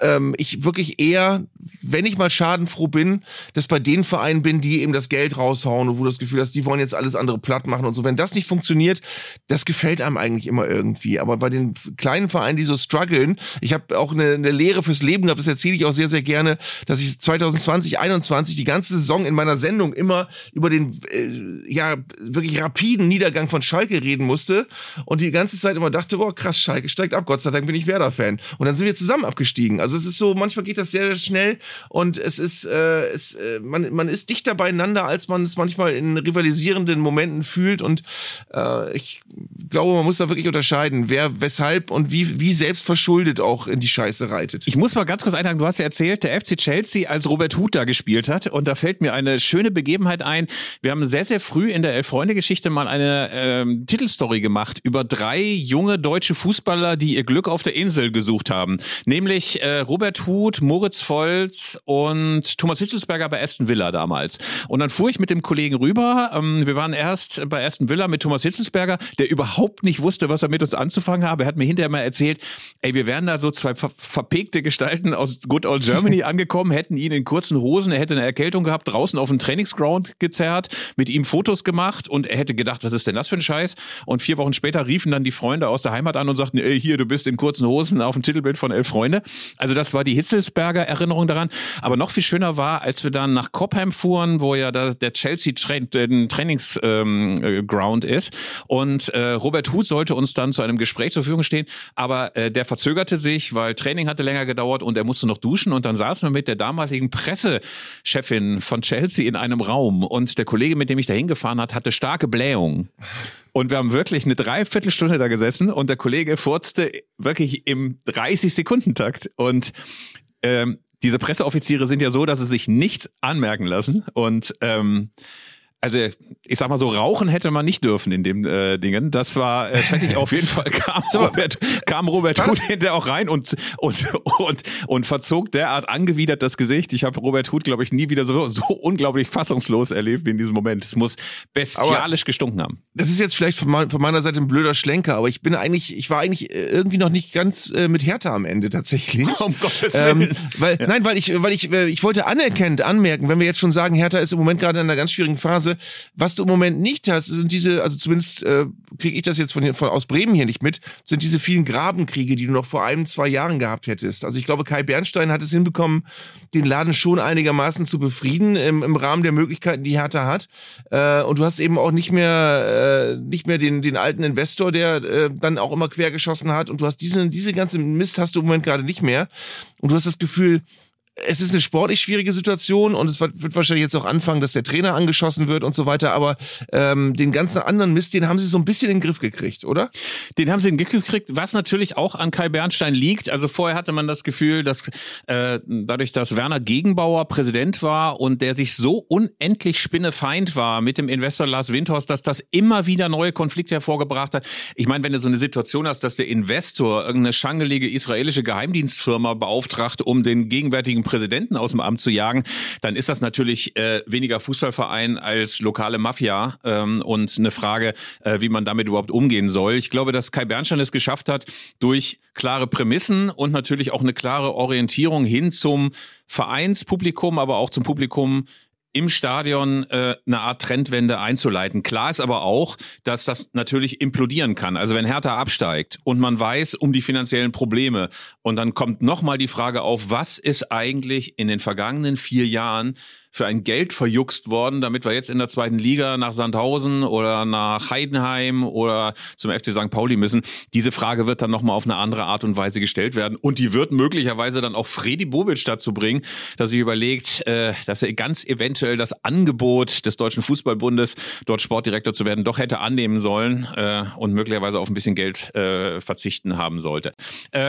ähm, ich wirklich eher, wenn ich mal schadenfroh bin, dass bei den Vereinen bin, die eben das Geld raushauen und wo du das Gefühl hast, die wollen jetzt alles andere platt machen und so. Wenn das nicht funktioniert, das gefällt einem eigentlich immer irgendwie. Aber bei den kleinen Vereinen, die so strugglen, ich habe auch eine, eine Lehre fürs Leben gehabt, das erzähle ich auch sehr, sehr gerne, dass ich 2020, 21 die ganze Saison in meiner Sendung immer über den äh, ja wirklich rapiden Niedergang von Schalke reden musste und die ganze Zeit immer dachte, boah, krass, Schalke steigt ab, Gott sei Dank bin ich Werder-Fan. Und dann sind wir zusammen abgestiegen. Also also es ist so, manchmal geht das sehr, sehr schnell und es ist, äh, es, äh, man, man ist dichter beieinander, als man es manchmal in rivalisierenden Momenten fühlt. Und äh, ich glaube, man muss da wirklich unterscheiden, wer weshalb und wie, wie selbst verschuldet auch in die Scheiße reitet. Ich muss mal ganz kurz einhaken, du hast ja erzählt, der FC Chelsea, als Robert Huth da gespielt hat. Und da fällt mir eine schöne Begebenheit ein. Wir haben sehr, sehr früh in der Elf-Freunde-Geschichte mal eine ähm, Titelstory gemacht über drei junge deutsche Fußballer, die ihr Glück auf der Insel gesucht haben. Nämlich äh, Robert Huth, Moritz Volz und Thomas Hitzelsberger bei Aston Villa damals. Und dann fuhr ich mit dem Kollegen rüber. Ähm, wir waren erst bei Aston Villa mit Thomas Hitzelsberger, der überhaupt nicht wusste, was er mit uns anzufangen habe. Er hat mir hinterher mal erzählt, ey, wir wären da so zwei ver verpegte Gestalten aus Good Old Germany angekommen, hätten ihn in kurzen Hosen, er hätte eine Erkältung gehabt, draußen auf dem Trainingsground gezerrt, mit ihm Fotos gemacht und er hätte gedacht, was ist denn das für ein Scheiß? Und vier Wochen später riefen dann die Freunde aus der Heimat an und sagten, ey, hier, du bist in kurzen Hosen auf dem Titelbild von Elf Freunde. Also also das war die Hitzelsberger Erinnerung daran. Aber noch viel schöner war, als wir dann nach Cobham fuhren, wo ja da der Chelsea Tra Trainingsground ähm, ist. Und äh, Robert Huth sollte uns dann zu einem Gespräch zur Verfügung stehen. Aber äh, der verzögerte sich, weil Training hatte länger gedauert und er musste noch duschen. Und dann saßen wir mit der damaligen Pressechefin von Chelsea in einem Raum. Und der Kollege, mit dem ich da hingefahren hat, hatte starke Blähung. Und wir haben wirklich eine Dreiviertelstunde da gesessen und der Kollege furzte wirklich im 30-Sekunden-Takt. Und ähm, diese Presseoffiziere sind ja so, dass sie sich nichts anmerken lassen. Und ähm, also ich sag mal so, rauchen hätte man nicht dürfen in dem äh, Dingen. Das war äh, schrecklich. Auf jeden Fall kam Robert, kam Robert Huth hinterher auch rein und, und, und, und verzog derart angewidert das Gesicht. Ich habe Robert Huth, glaube ich, nie wieder so, so unglaublich fassungslos erlebt wie in diesem Moment. Es muss bestialisch aber gestunken haben. Das ist jetzt vielleicht von, meiner Seite ein blöder Schlenker, aber ich bin eigentlich, ich war eigentlich äh, irgendwie noch nicht ganz äh, mit Hertha am Ende tatsächlich. Um Gottes Willen. Ähm, weil, ja. Nein, weil ich, weil ich, äh, ich wollte anerkennend anmerken, wenn wir jetzt schon sagen, Hertha ist im Moment gerade in einer ganz schwierigen Phase, Phase. Was du im Moment nicht hast, sind diese, also zumindest äh, kriege ich das jetzt von, von aus Bremen hier nicht mit, sind diese vielen Grabenkriege, die du noch vor einem, zwei Jahren gehabt hättest. Also ich glaube, Kai Bernstein hat es hinbekommen, den Laden schon einigermaßen zu befrieden im, im Rahmen der Möglichkeiten, die Hertha hat. Äh, und du hast eben auch nicht mehr, äh, nicht mehr den, den alten Investor, der äh, dann auch immer quergeschossen hat. Und du hast diesen, diese ganze Mist hast du im Moment gerade nicht mehr. Und du hast das Gefühl, es ist eine sportlich schwierige Situation und es wird wahrscheinlich jetzt auch anfangen, dass der Trainer angeschossen wird und so weiter, aber ähm, den ganzen anderen Mist, den haben sie so ein bisschen in den Griff gekriegt, oder? Den haben sie in den Griff gekriegt, was natürlich auch an Kai Bernstein liegt. Also vorher hatte man das Gefühl, dass äh, dadurch, dass Werner Gegenbauer Präsident war und der sich so unendlich spinnefeind war mit dem Investor Lars Windhorst, dass das immer wieder neue Konflikte hervorgebracht hat. Ich meine, wenn du so eine Situation hast, dass der Investor irgendeine schangelige israelische Geheimdienstfirma beauftragt, um den gegenwärtigen Präsidenten aus dem Amt zu jagen, dann ist das natürlich äh, weniger Fußballverein als lokale Mafia ähm, und eine Frage, äh, wie man damit überhaupt umgehen soll. Ich glaube, dass Kai Bernstein es geschafft hat, durch klare Prämissen und natürlich auch eine klare Orientierung hin zum Vereinspublikum, aber auch zum Publikum im Stadion äh, eine Art Trendwende einzuleiten. Klar ist aber auch, dass das natürlich implodieren kann. Also wenn Hertha absteigt und man weiß um die finanziellen Probleme und dann kommt nochmal die Frage auf, was ist eigentlich in den vergangenen vier Jahren für ein Geld verjuckst worden, damit wir jetzt in der zweiten Liga nach Sandhausen oder nach Heidenheim oder zum FC St. Pauli müssen. Diese Frage wird dann nochmal auf eine andere Art und Weise gestellt werden. Und die wird möglicherweise dann auch Fredi Bobic dazu bringen, dass sich überlegt, äh, dass er ganz eventuell das Angebot des Deutschen Fußballbundes, dort Sportdirektor zu werden, doch hätte annehmen sollen äh, und möglicherweise auf ein bisschen Geld äh, verzichten haben sollte.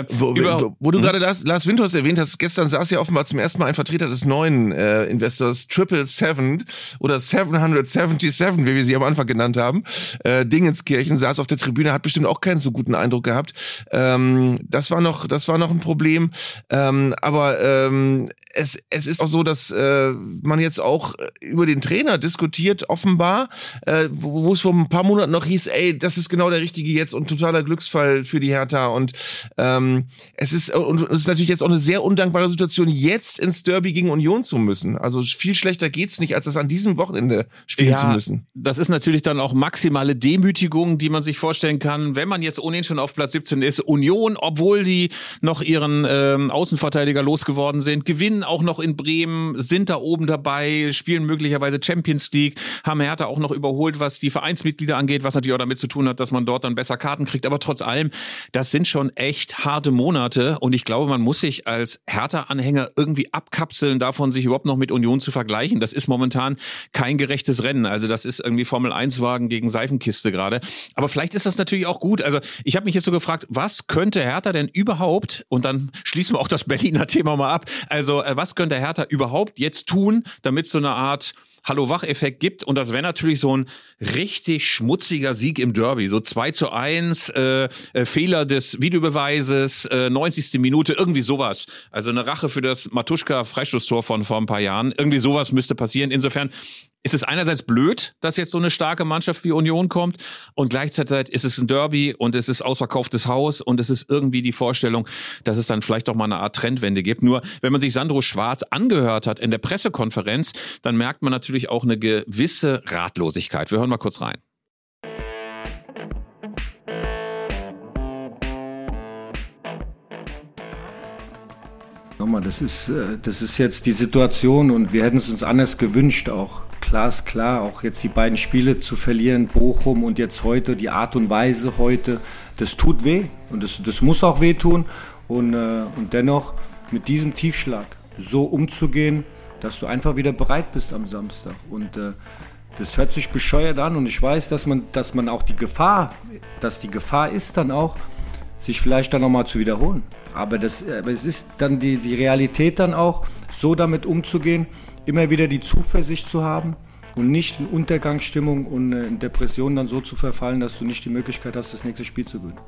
Wo, wo, wo, du hm? gerade Lars, Lars Windhorst erwähnt hast, gestern saß ja offenbar zum ersten Mal ein Vertreter des neuen äh, Investors das Triple Seven oder 777, wie wir sie am Anfang genannt haben. Äh, Dingenskirchen saß auf der Tribüne, hat bestimmt auch keinen so guten Eindruck gehabt. Ähm, das war noch, das war noch ein Problem. Ähm, aber ähm, es, es ist auch so, dass äh, man jetzt auch über den Trainer diskutiert, offenbar, äh, wo, wo es vor ein paar Monaten noch hieß, ey, das ist genau der richtige jetzt und totaler Glücksfall für die Hertha. Und ähm, es ist und es ist natürlich jetzt auch eine sehr undankbare Situation, jetzt ins Derby gegen Union zu müssen. Also viel schlechter geht's nicht, als das an diesem Wochenende spielen ja, zu müssen. Das ist natürlich dann auch maximale Demütigung, die man sich vorstellen kann, wenn man jetzt ohnehin schon auf Platz 17 ist. Union, obwohl die noch ihren ähm, Außenverteidiger losgeworden sind, gewinnen auch noch in Bremen, sind da oben dabei, spielen möglicherweise Champions League, haben Hertha auch noch überholt, was die Vereinsmitglieder angeht, was natürlich auch damit zu tun hat, dass man dort dann besser Karten kriegt. Aber trotz allem, das sind schon echt harte Monate und ich glaube, man muss sich als Hertha-Anhänger irgendwie abkapseln davon, sich überhaupt noch mit Union zu vergleichen. Das ist momentan kein gerechtes Rennen. Also das ist irgendwie Formel 1 Wagen gegen Seifenkiste gerade. Aber vielleicht ist das natürlich auch gut. Also ich habe mich jetzt so gefragt, was könnte Hertha denn überhaupt, und dann schließen wir auch das Berliner Thema mal ab, also was könnte Hertha überhaupt jetzt tun, damit so eine Art Hallo-Wach-Effekt gibt. Und das wäre natürlich so ein richtig schmutziger Sieg im Derby. So 2 zu 1, äh, äh, Fehler des Videobeweises, äh, 90. Minute, irgendwie sowas. Also eine Rache für das Matuschka-Freistoßtor von vor ein paar Jahren. Irgendwie sowas müsste passieren. Insofern ist es einerseits blöd, dass jetzt so eine starke Mannschaft wie Union kommt und gleichzeitig ist es ein Derby und es ist ausverkauftes Haus und es ist irgendwie die Vorstellung, dass es dann vielleicht auch mal eine Art Trendwende gibt. Nur wenn man sich Sandro Schwarz angehört hat in der Pressekonferenz, dann merkt man natürlich auch eine gewisse Ratlosigkeit. Wir hören mal kurz rein. Nochmal, das ist, äh, das ist jetzt die Situation und wir hätten es uns anders gewünscht auch glasklar, auch jetzt die beiden Spiele zu verlieren, Bochum und jetzt heute, die Art und Weise heute, das tut weh und das, das muss auch wehtun. Und, äh, und dennoch mit diesem Tiefschlag so umzugehen, dass du einfach wieder bereit bist am Samstag. Und äh, das hört sich bescheuert an und ich weiß, dass man, dass man auch die Gefahr, dass die Gefahr ist dann auch, sich vielleicht dann nochmal zu wiederholen. Aber, das, aber es ist dann die, die Realität dann auch, so damit umzugehen, immer wieder die Zuversicht zu haben und nicht in Untergangsstimmung und in Depression dann so zu verfallen, dass du nicht die Möglichkeit hast, das nächste Spiel zu gewinnen.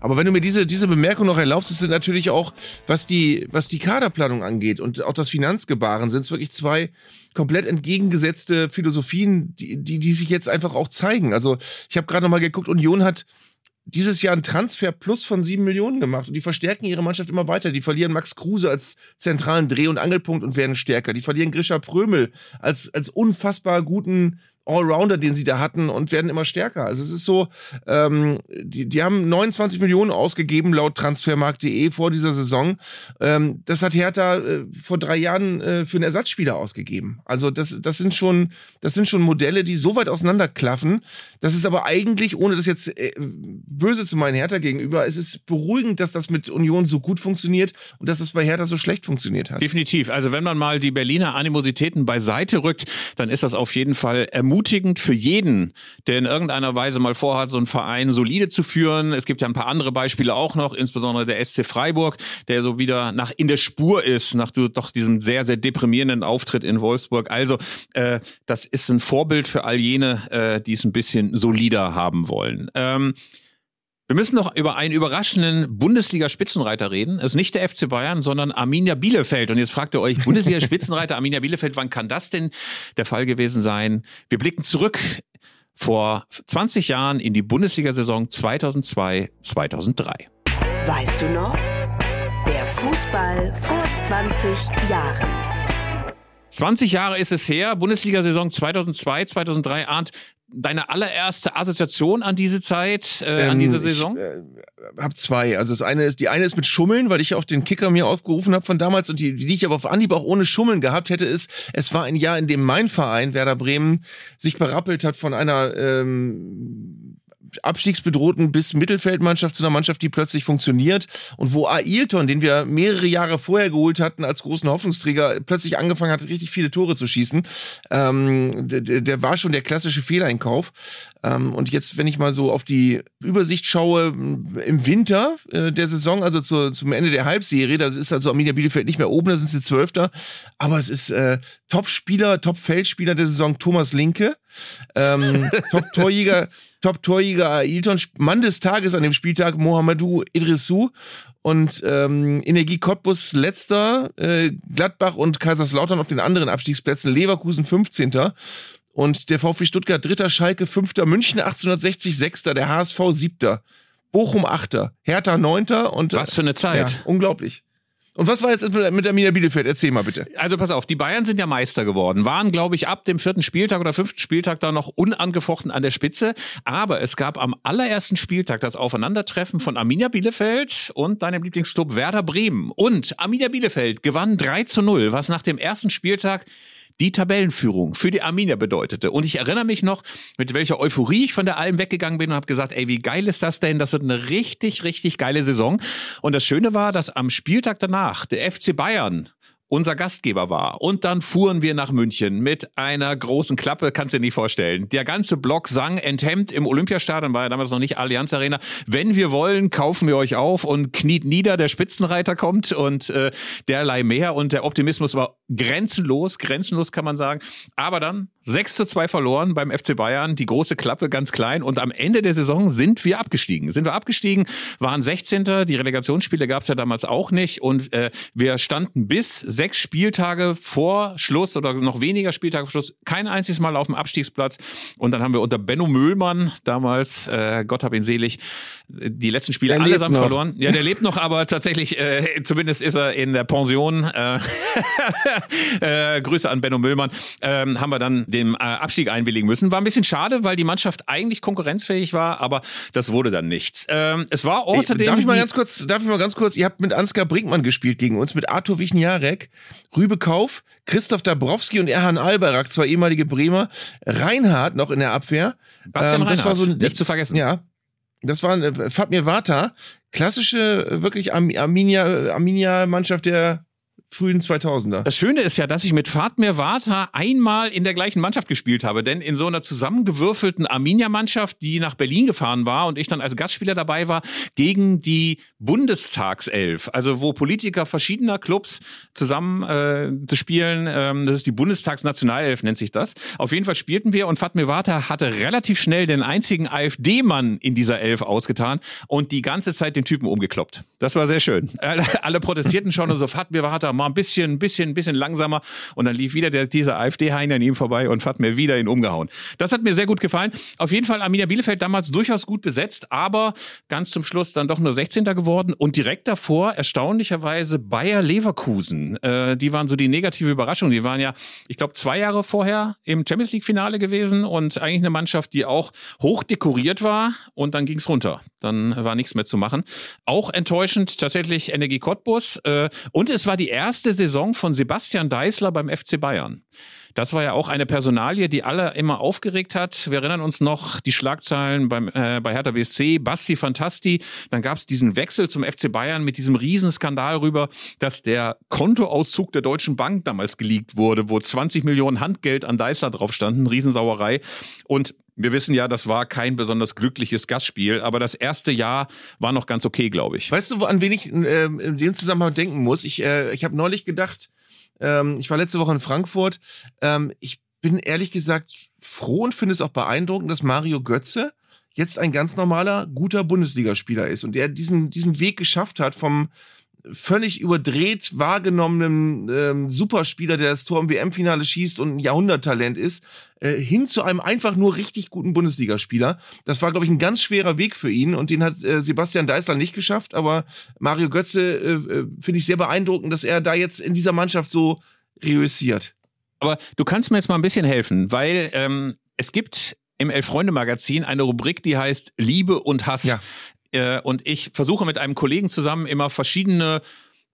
Aber wenn du mir diese, diese Bemerkung noch erlaubst, ist es natürlich auch, was die, was die Kaderplanung angeht und auch das Finanzgebaren, sind es wirklich zwei komplett entgegengesetzte Philosophien, die, die, die sich jetzt einfach auch zeigen. Also ich habe gerade noch mal geguckt, Union hat dieses Jahr einen Transfer plus von sieben Millionen gemacht und die verstärken ihre Mannschaft immer weiter. Die verlieren Max Kruse als zentralen Dreh- und Angelpunkt und werden stärker. Die verlieren Grisha Prömel als, als unfassbar guten Allrounder, den sie da hatten und werden immer stärker. Also es ist so, ähm, die, die haben 29 Millionen ausgegeben laut transfermarkt.de vor dieser Saison. Ähm, das hat Hertha äh, vor drei Jahren äh, für einen Ersatzspieler ausgegeben. Also das, das sind schon, das sind schon Modelle, die so weit auseinanderklaffen. Das ist aber eigentlich, ohne das jetzt äh, böse zu meinen Hertha gegenüber, es ist beruhigend, dass das mit Union so gut funktioniert und dass es bei Hertha so schlecht funktioniert hat. Definitiv. Also wenn man mal die Berliner Animositäten beiseite rückt, dann ist das auf jeden Fall ermutigend ermutigend für jeden, der in irgendeiner Weise mal vorhat, so einen Verein solide zu führen. Es gibt ja ein paar andere Beispiele auch noch, insbesondere der SC Freiburg, der so wieder nach in der Spur ist, nach doch diesem sehr, sehr deprimierenden Auftritt in Wolfsburg. Also äh, das ist ein Vorbild für all jene, äh, die es ein bisschen solider haben wollen. Ähm, wir müssen noch über einen überraschenden Bundesliga-Spitzenreiter reden. Es ist nicht der FC Bayern, sondern Arminia Bielefeld. Und jetzt fragt ihr euch, Bundesliga-Spitzenreiter Arminia Bielefeld, wann kann das denn der Fall gewesen sein? Wir blicken zurück vor 20 Jahren in die Bundesliga-Saison 2002, 2003. Weißt du noch? Der Fußball vor 20 Jahren. 20 Jahre ist es her, Bundesliga-Saison 2002, 2003. Arndt, deine allererste Assoziation an diese Zeit, äh, ähm, an diese Saison? Ich äh, habe zwei. Also das eine ist, die eine ist mit Schummeln, weil ich auch den Kicker mir aufgerufen habe von damals und die, die ich aber auf Anhieb auch ohne Schummeln gehabt hätte, ist, es war ein Jahr, in dem mein Verein, Werder Bremen, sich berappelt hat von einer ähm, abstiegsbedrohten bis Mittelfeldmannschaft zu einer Mannschaft, die plötzlich funktioniert und wo Ailton, den wir mehrere Jahre vorher geholt hatten als großen Hoffnungsträger, plötzlich angefangen hat, richtig viele Tore zu schießen. Ähm, der, der war schon der klassische Fehleinkauf. Ähm, und jetzt, wenn ich mal so auf die Übersicht schaue, im Winter äh, der Saison, also zu, zum Ende der Halbserie, da ist also Arminia Bielefeld nicht mehr oben, da sind sie Zwölfter, aber es ist äh, Top-Spieler, Top-Feldspieler der Saison Thomas Linke, ähm, Top-Torjäger, Top-Torjäger Ailton, Mann des Tages an dem Spieltag Mohamedou Idrissou und ähm, Energie Cottbus letzter, äh, Gladbach und Kaiserslautern auf den anderen Abstiegsplätzen, Leverkusen 15. Und der VfB Stuttgart dritter, Schalke fünfter, München 1860 sechster, der HSV siebter, Bochum achter, Hertha neunter und was für eine Zeit, ja, unglaublich. Und was war jetzt mit, mit Arminia Bielefeld? Erzähl mal bitte. Also pass auf, die Bayern sind ja Meister geworden, waren glaube ich ab dem vierten Spieltag oder fünften Spieltag da noch unangefochten an der Spitze. Aber es gab am allerersten Spieltag das Aufeinandertreffen von Arminia Bielefeld und deinem Lieblingsclub Werder Bremen. Und Arminia Bielefeld gewann 3 zu 0, was nach dem ersten Spieltag die Tabellenführung für die Arminia bedeutete. Und ich erinnere mich noch, mit welcher Euphorie ich von der Alm weggegangen bin und habe gesagt, ey, wie geil ist das denn? Das wird eine richtig, richtig geile Saison. Und das Schöne war, dass am Spieltag danach der FC Bayern unser Gastgeber war. Und dann fuhren wir nach München mit einer großen Klappe, kannst du dir nicht vorstellen. Der ganze Block sang enthemmt im Olympiastadion, war ja damals noch nicht Allianz Arena. Wenn wir wollen, kaufen wir euch auf und kniet nieder, der Spitzenreiter kommt und äh, derlei mehr. Und der Optimismus war grenzenlos, grenzenlos kann man sagen. Aber dann 6 zu 2 verloren beim FC Bayern, die große Klappe ganz klein. Und am Ende der Saison sind wir abgestiegen. Sind wir abgestiegen, waren 16. Die Relegationsspiele gab es ja damals auch nicht. Und äh, wir standen bis sechs Spieltage vor Schluss oder noch weniger Spieltage vor Schluss kein einziges Mal auf dem Abstiegsplatz. Und dann haben wir unter Benno Müllmann damals, äh, Gott hab ihn selig, die letzten Spiele der allesamt verloren. Ja, der lebt noch, aber tatsächlich, äh, zumindest ist er in der Pension. Äh, äh, Grüße an Benno Müllmann. Ähm, haben wir dann dem äh, Abstieg einwilligen müssen. War ein bisschen schade, weil die Mannschaft eigentlich konkurrenzfähig war, aber das wurde dann nichts. Ähm, es war außerdem. Ey, darf ich mal ganz kurz, darf ich mal ganz kurz, ihr habt mit Ansgar Brinkmann gespielt gegen uns, mit Arthur Wichniarek, Rübe Kauf, Christoph Dabrowski und Erhan Alberak, zwei ehemalige Bremer, Reinhard noch in der Abwehr. Bastian ähm, das Reinhardt, war so nicht zu vergessen. Ja, das war äh, Fatmir Vata, klassische, wirklich Arminia, Arminia-Mannschaft der frühen 2000er. Das Schöne ist ja, dass ich mit Fatmir Vata einmal in der gleichen Mannschaft gespielt habe, denn in so einer zusammengewürfelten Arminia-Mannschaft, die nach Berlin gefahren war und ich dann als Gastspieler dabei war, gegen die Bundestagself, also wo Politiker verschiedener Clubs zusammen äh, spielen, ähm, das ist die Bundestagsnationalelf, nennt sich das. Auf jeden Fall spielten wir und Fatmir Vata hatte relativ schnell den einzigen AfD-Mann in dieser Elf ausgetan und die ganze Zeit den Typen umgekloppt. Das war sehr schön. Alle, alle protestierten schon und so, Fatmir Vata mal ein bisschen, ein bisschen, ein bisschen langsamer und dann lief wieder der, dieser AfD-Hein an ihm vorbei und Fatmir wieder ihn umgehauen. Das hat mir sehr gut gefallen. Auf jeden Fall Arminia Bielefeld damals durchaus gut besetzt, aber ganz zum Schluss dann doch nur 16. geworden und direkt davor erstaunlicherweise Bayer Leverkusen. Äh, die waren so die negative Überraschung. Die waren ja, ich glaube, zwei Jahre vorher im Champions League-Finale gewesen und eigentlich eine Mannschaft, die auch hoch dekoriert war und dann ging's runter. Dann war nichts mehr zu machen. Auch enttäuschend tatsächlich Energie Cottbus äh, und es war die erste Saison von Sebastian Deißler beim FC Bayern. Das war ja auch eine Personalie, die alle immer aufgeregt hat. Wir erinnern uns noch die Schlagzeilen beim, äh, bei Hertha BSC, Basti Fantasti. Dann gab es diesen Wechsel zum FC Bayern mit diesem Riesenskandal rüber, dass der Kontoauszug der Deutschen Bank damals geleakt wurde, wo 20 Millionen Handgeld an Deißler drauf standen. Riesensauerei. Und wir wissen ja, das war kein besonders glückliches Gastspiel, aber das erste Jahr war noch ganz okay, glaube ich. Weißt du, an wen ich äh, in dem Zusammenhang denken muss? Ich, äh, ich habe neulich gedacht, ähm, ich war letzte Woche in Frankfurt. Ähm, ich bin ehrlich gesagt froh und finde es auch beeindruckend, dass Mario Götze jetzt ein ganz normaler, guter Bundesligaspieler ist und der diesen, diesen Weg geschafft hat vom völlig überdreht wahrgenommenen ähm, Superspieler, der das Tor im WM-Finale schießt und ein Jahrhunderttalent ist, äh, hin zu einem einfach nur richtig guten Bundesligaspieler. Das war, glaube ich, ein ganz schwerer Weg für ihn und den hat äh, Sebastian Deißler nicht geschafft, aber Mario Götze äh, äh, finde ich sehr beeindruckend, dass er da jetzt in dieser Mannschaft so reüssiert. Aber du kannst mir jetzt mal ein bisschen helfen, weil ähm, es gibt im Elf-Freunde-Magazin eine Rubrik, die heißt Liebe und Hass. Ja. Äh, und ich versuche mit einem Kollegen zusammen immer verschiedene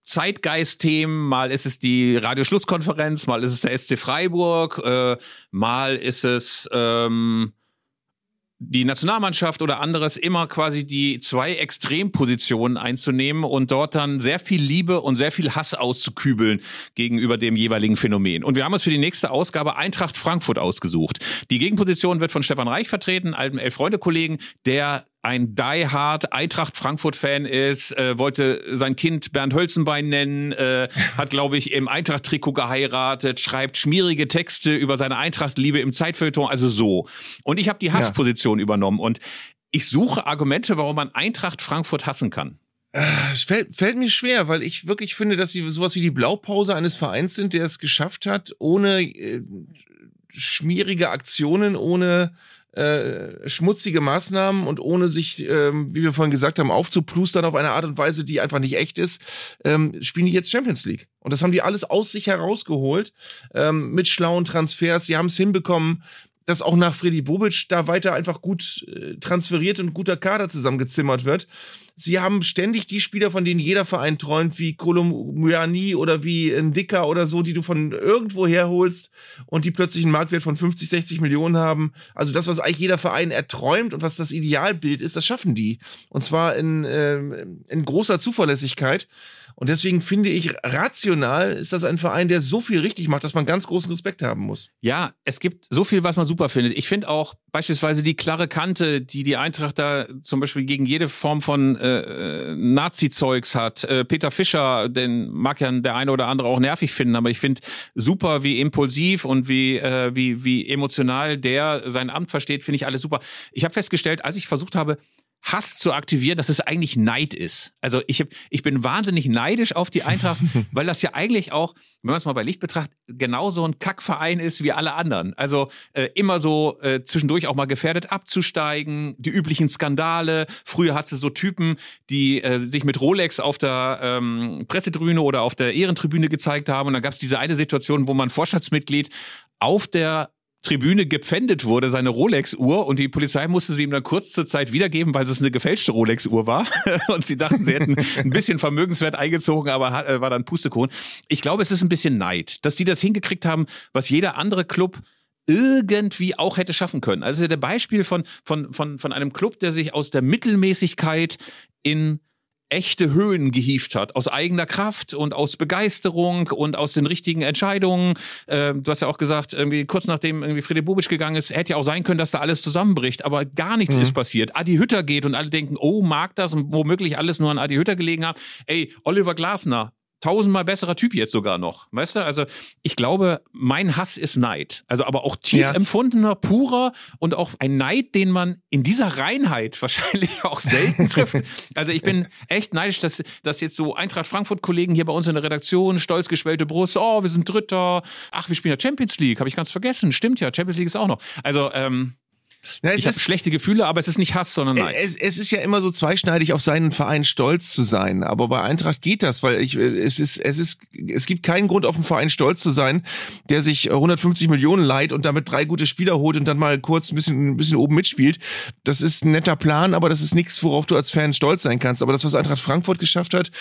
Zeitgeist-Themen, mal ist es die Radioschlusskonferenz, mal ist es der SC Freiburg, äh, mal ist es ähm, die Nationalmannschaft oder anderes immer quasi die zwei Extrempositionen einzunehmen und dort dann sehr viel Liebe und sehr viel Hass auszukübeln gegenüber dem jeweiligen Phänomen. Und wir haben uns für die nächste Ausgabe Eintracht Frankfurt ausgesucht. Die Gegenposition wird von Stefan Reich vertreten, altem Elf-Freunde-Kollegen, der ein Die Hard Eintracht Frankfurt Fan ist, äh, wollte sein Kind Bernd Hölzenbein nennen, äh, hat glaube ich im Eintracht Trikot geheiratet, schreibt schmierige Texte über seine Eintracht Liebe im Zeitfeuilleton, also so. Und ich habe die Hassposition ja. übernommen und ich suche Argumente, warum man Eintracht Frankfurt hassen kann. Äh, fällt, fällt mir schwer, weil ich wirklich finde, dass sie sowas wie die Blaupause eines Vereins sind, der es geschafft hat, ohne äh, schmierige Aktionen, ohne äh, schmutzige Maßnahmen und ohne sich, ähm, wie wir vorhin gesagt haben, aufzuplustern auf eine Art und Weise, die einfach nicht echt ist, ähm, spielen die jetzt Champions League. Und das haben die alles aus sich herausgeholt ähm, mit schlauen Transfers. Sie haben es hinbekommen, dass auch nach Freddy Bobic da weiter einfach gut äh, transferiert und guter Kader zusammengezimmert wird. Sie haben ständig die Spieler, von denen jeder Verein träumt, wie Kolomuyani oder wie ein Dicker oder so, die du von irgendwo herholst und die plötzlich einen Marktwert von 50, 60 Millionen haben. Also das, was eigentlich jeder Verein erträumt und was das Idealbild ist, das schaffen die. Und zwar in, äh, in großer Zuverlässigkeit. Und deswegen finde ich, rational ist das ein Verein, der so viel richtig macht, dass man ganz großen Respekt haben muss. Ja, es gibt so viel, was man super findet. Ich finde auch beispielsweise die klare Kante, die die Eintracht da zum Beispiel gegen jede Form von äh, äh, Nazi-Zeugs hat. Äh, Peter Fischer, den mag ja der eine oder andere auch nervig finden, aber ich finde super, wie impulsiv und wie, äh, wie, wie emotional der sein Amt versteht, finde ich alles super. Ich habe festgestellt, als ich versucht habe, Hass zu aktivieren, dass es eigentlich Neid ist. Also ich, hab, ich bin wahnsinnig neidisch auf die Eintracht, weil das ja eigentlich auch, wenn man es mal bei Licht betrachtet, genauso ein Kackverein ist wie alle anderen. Also äh, immer so äh, zwischendurch auch mal gefährdet abzusteigen, die üblichen Skandale. Früher hat es so Typen, die äh, sich mit Rolex auf der ähm, Pressetribüne oder auf der Ehrentribüne gezeigt haben. Und dann gab es diese eine Situation, wo man Vorstandsmitglied auf der Tribüne gepfändet wurde, seine Rolex-Uhr, und die Polizei musste sie ihm dann kurz zur Zeit wiedergeben, weil es eine gefälschte Rolex-Uhr war. und sie dachten, sie hätten ein bisschen Vermögenswert eingezogen, aber äh, war dann Pustekuchen. Ich glaube, es ist ein bisschen Neid, dass die das hingekriegt haben, was jeder andere Club irgendwie auch hätte schaffen können. Also der Beispiel von, von, von, von einem Club, der sich aus der Mittelmäßigkeit in echte Höhen gehieft hat, aus eigener Kraft und aus Begeisterung und aus den richtigen Entscheidungen. Äh, du hast ja auch gesagt, irgendwie kurz nachdem irgendwie Friede Bubic gegangen ist, hätte ja auch sein können, dass da alles zusammenbricht, aber gar nichts mhm. ist passiert. Adi Hütter geht und alle denken, oh, mag das und womöglich alles nur an Adi Hütter gelegen haben. Ey, Oliver Glasner, tausendmal besserer Typ jetzt sogar noch. Weißt du? Also ich glaube, mein Hass ist Neid. Also aber auch tief ja. empfundener, purer und auch ein Neid, den man in dieser Reinheit wahrscheinlich auch selten trifft. Also ich bin echt neidisch, dass, dass jetzt so Eintracht Frankfurt-Kollegen hier bei uns in der Redaktion, stolz geschwellte Brust, oh, wir sind Dritter. Ach, wir spielen ja Champions League, habe ich ganz vergessen. Stimmt ja, Champions League ist auch noch. Also, ähm, ja, ich habe schlechte Gefühle, aber es ist nicht Hass, sondern Nein. Es, es, ist ja immer so zweischneidig, auf seinen Verein stolz zu sein. Aber bei Eintracht geht das, weil ich, es ist, es ist, es gibt keinen Grund, auf einen Verein stolz zu sein, der sich 150 Millionen leiht und damit drei gute Spieler holt und dann mal kurz ein bisschen, ein bisschen oben mitspielt. Das ist ein netter Plan, aber das ist nichts, worauf du als Fan stolz sein kannst. Aber das, was Eintracht Frankfurt geschafft hat,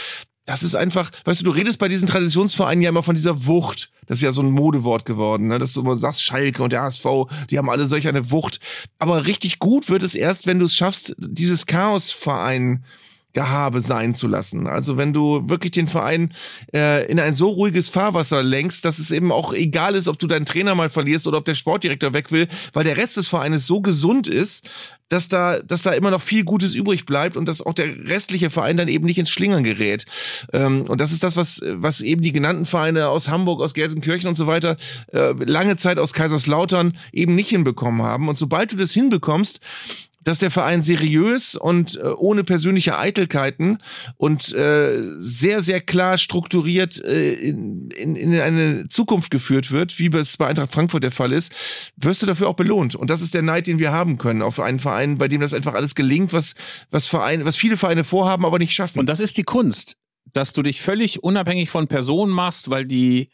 das ist einfach, weißt du, du redest bei diesen Traditionsvereinen ja immer von dieser Wucht. Das ist ja so ein Modewort geworden, ne? dass du immer sagst, Schalke und der HSV, die haben alle solch eine Wucht. Aber richtig gut wird es erst, wenn du es schaffst, dieses Chaosverein Gehabe sein zu lassen. Also wenn du wirklich den Verein äh, in ein so ruhiges Fahrwasser lenkst, dass es eben auch egal ist, ob du deinen Trainer mal verlierst oder ob der Sportdirektor weg will, weil der Rest des Vereines so gesund ist, dass da, dass da immer noch viel Gutes übrig bleibt und dass auch der restliche Verein dann eben nicht ins Schlingern gerät. Ähm, und das ist das, was, was eben die genannten Vereine aus Hamburg, aus Gelsenkirchen und so weiter äh, lange Zeit aus Kaiserslautern eben nicht hinbekommen haben. Und sobald du das hinbekommst, dass der Verein seriös und äh, ohne persönliche Eitelkeiten und äh, sehr, sehr klar strukturiert äh, in, in, in eine Zukunft geführt wird, wie es bei Eintracht Frankfurt der Fall ist, wirst du dafür auch belohnt. Und das ist der Neid, den wir haben können auf einen Verein, bei dem das einfach alles gelingt, was, was, Vereine, was viele Vereine vorhaben, aber nicht schaffen. Und das ist die Kunst, dass du dich völlig unabhängig von Personen machst, weil die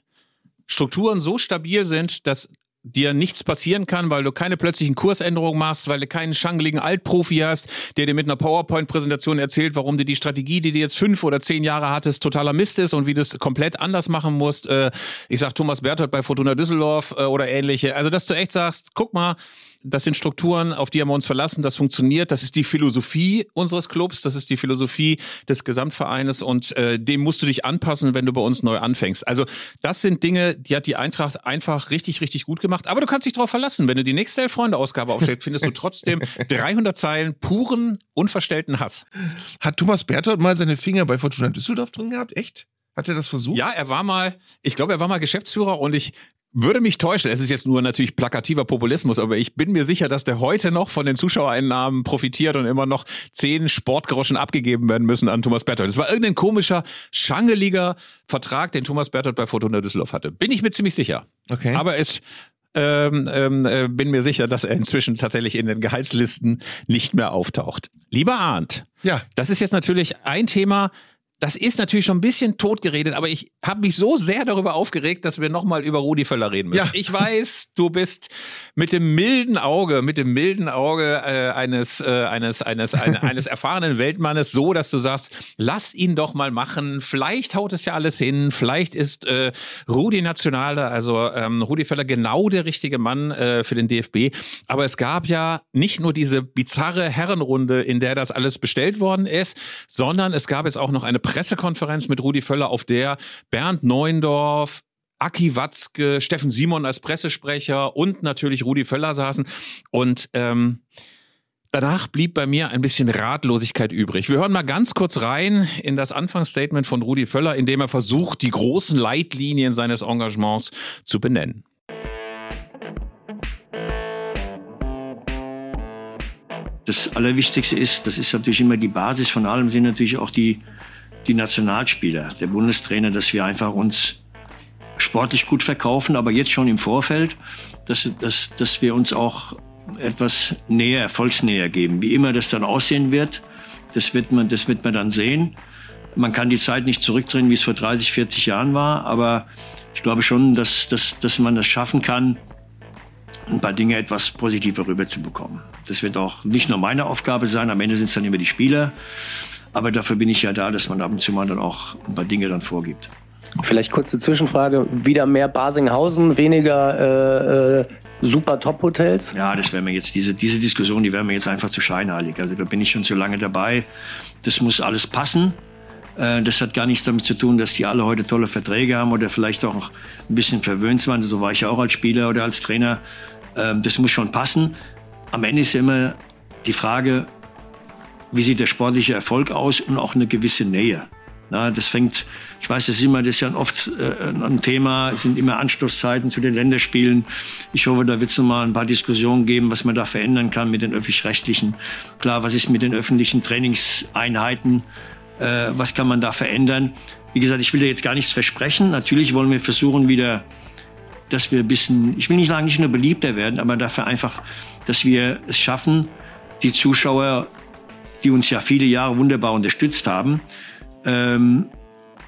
Strukturen so stabil sind, dass dir nichts passieren kann, weil du keine plötzlichen Kursänderungen machst, weil du keinen schangeligen Altprofi hast, der dir mit einer PowerPoint-Präsentation erzählt, warum du die Strategie, die du jetzt fünf oder zehn Jahre hattest, totaler Mist ist und wie du es komplett anders machen musst. Äh, ich sag Thomas Berthold bei Fortuna Düsseldorf äh, oder ähnliche. Also, dass du echt sagst, guck mal, das sind Strukturen, auf die haben wir uns verlassen, das funktioniert, das ist die Philosophie unseres Clubs, das ist die Philosophie des Gesamtvereines und äh, dem musst du dich anpassen, wenn du bei uns neu anfängst. Also das sind Dinge, die hat die Eintracht einfach richtig, richtig gut gemacht. Aber du kannst dich darauf verlassen, wenn du die nächste Elf-Freunde-Ausgabe aufstellst, findest du trotzdem 300 Zeilen puren, unverstellten Hass. Hat Thomas Berthold mal seine Finger bei Fortuna Düsseldorf drin gehabt? Echt? Hat er das versucht? Ja, er war mal, ich glaube, er war mal Geschäftsführer und ich würde mich täuschen. Es ist jetzt nur natürlich plakativer Populismus, aber ich bin mir sicher, dass der heute noch von den Zuschauereinnahmen profitiert und immer noch zehn Sportgroschen abgegeben werden müssen an Thomas Berthold. Das war irgendein komischer, schangeliger Vertrag, den Thomas Berthold bei Fortuna Düsseldorf hatte. Bin ich mir ziemlich sicher. Okay. Aber es ähm, ähm, äh, bin mir sicher, dass er inzwischen tatsächlich in den Gehaltslisten nicht mehr auftaucht. Lieber Arndt, ja. das ist jetzt natürlich ein Thema, das ist natürlich schon ein bisschen totgeredet, aber ich habe mich so sehr darüber aufgeregt, dass wir nochmal über Rudi Völler reden müssen. Ja. Ich weiß, du bist mit dem milden Auge, mit dem milden Auge äh, eines, äh, eines, eines, eine, eines erfahrenen Weltmannes so, dass du sagst, lass ihn doch mal machen. Vielleicht haut es ja alles hin. Vielleicht ist äh, Rudi Nationale, also ähm, Rudi Völler genau der richtige Mann äh, für den DFB. Aber es gab ja nicht nur diese bizarre Herrenrunde, in der das alles bestellt worden ist, sondern es gab jetzt auch noch eine Pressekonferenz mit Rudi Völler, auf der Bernd Neuendorf, Aki Watzke, Steffen Simon als Pressesprecher und natürlich Rudi Völler saßen. Und ähm, danach blieb bei mir ein bisschen Ratlosigkeit übrig. Wir hören mal ganz kurz rein in das Anfangsstatement von Rudi Völler, in dem er versucht, die großen Leitlinien seines Engagements zu benennen. Das Allerwichtigste ist, das ist natürlich immer die Basis von allem, sind natürlich auch die die Nationalspieler, der Bundestrainer, dass wir einfach uns sportlich gut verkaufen, aber jetzt schon im Vorfeld, dass, dass, dass wir uns auch etwas näher, erfolgsnäher geben. Wie immer das dann aussehen wird, das wird man, das wird man dann sehen. Man kann die Zeit nicht zurückdrehen, wie es vor 30, 40 Jahren war, aber ich glaube schon, dass, dass, dass man das schaffen kann, ein paar Dinge etwas positiver rüberzubekommen. Das wird auch nicht nur meine Aufgabe sein, am Ende sind es dann immer die Spieler. Aber dafür bin ich ja da, dass man ab und zu mal dann auch ein paar Dinge dann vorgibt. Vielleicht kurze Zwischenfrage. Wieder mehr Basinghausen, weniger äh, äh, super Top-Hotels? Ja, das wäre mir jetzt, diese, diese Diskussion, die wäre mir jetzt einfach zu scheinheilig. Also da bin ich schon zu lange dabei. Das muss alles passen. Äh, das hat gar nichts damit zu tun, dass die alle heute tolle Verträge haben oder vielleicht auch ein bisschen verwöhnt waren. So war ich ja auch als Spieler oder als Trainer. Ähm, das muss schon passen. Am Ende ist immer die Frage, wie sieht der sportliche Erfolg aus und auch eine gewisse Nähe. Na, das fängt, ich weiß, das ist immer, das ist ja oft äh, ein Thema, es sind immer Anstoßzeiten zu den Länderspielen. Ich hoffe, da wird es noch mal ein paar Diskussionen geben, was man da verändern kann mit den öffentlich-rechtlichen. Klar, was ist mit den öffentlichen Trainingseinheiten? Äh, was kann man da verändern? Wie gesagt, ich will da jetzt gar nichts versprechen. Natürlich wollen wir versuchen wieder, dass wir ein bisschen, ich will nicht sagen, nicht nur beliebter werden, aber dafür einfach, dass wir es schaffen, die Zuschauer, die uns ja viele Jahre wunderbar unterstützt haben, ähm,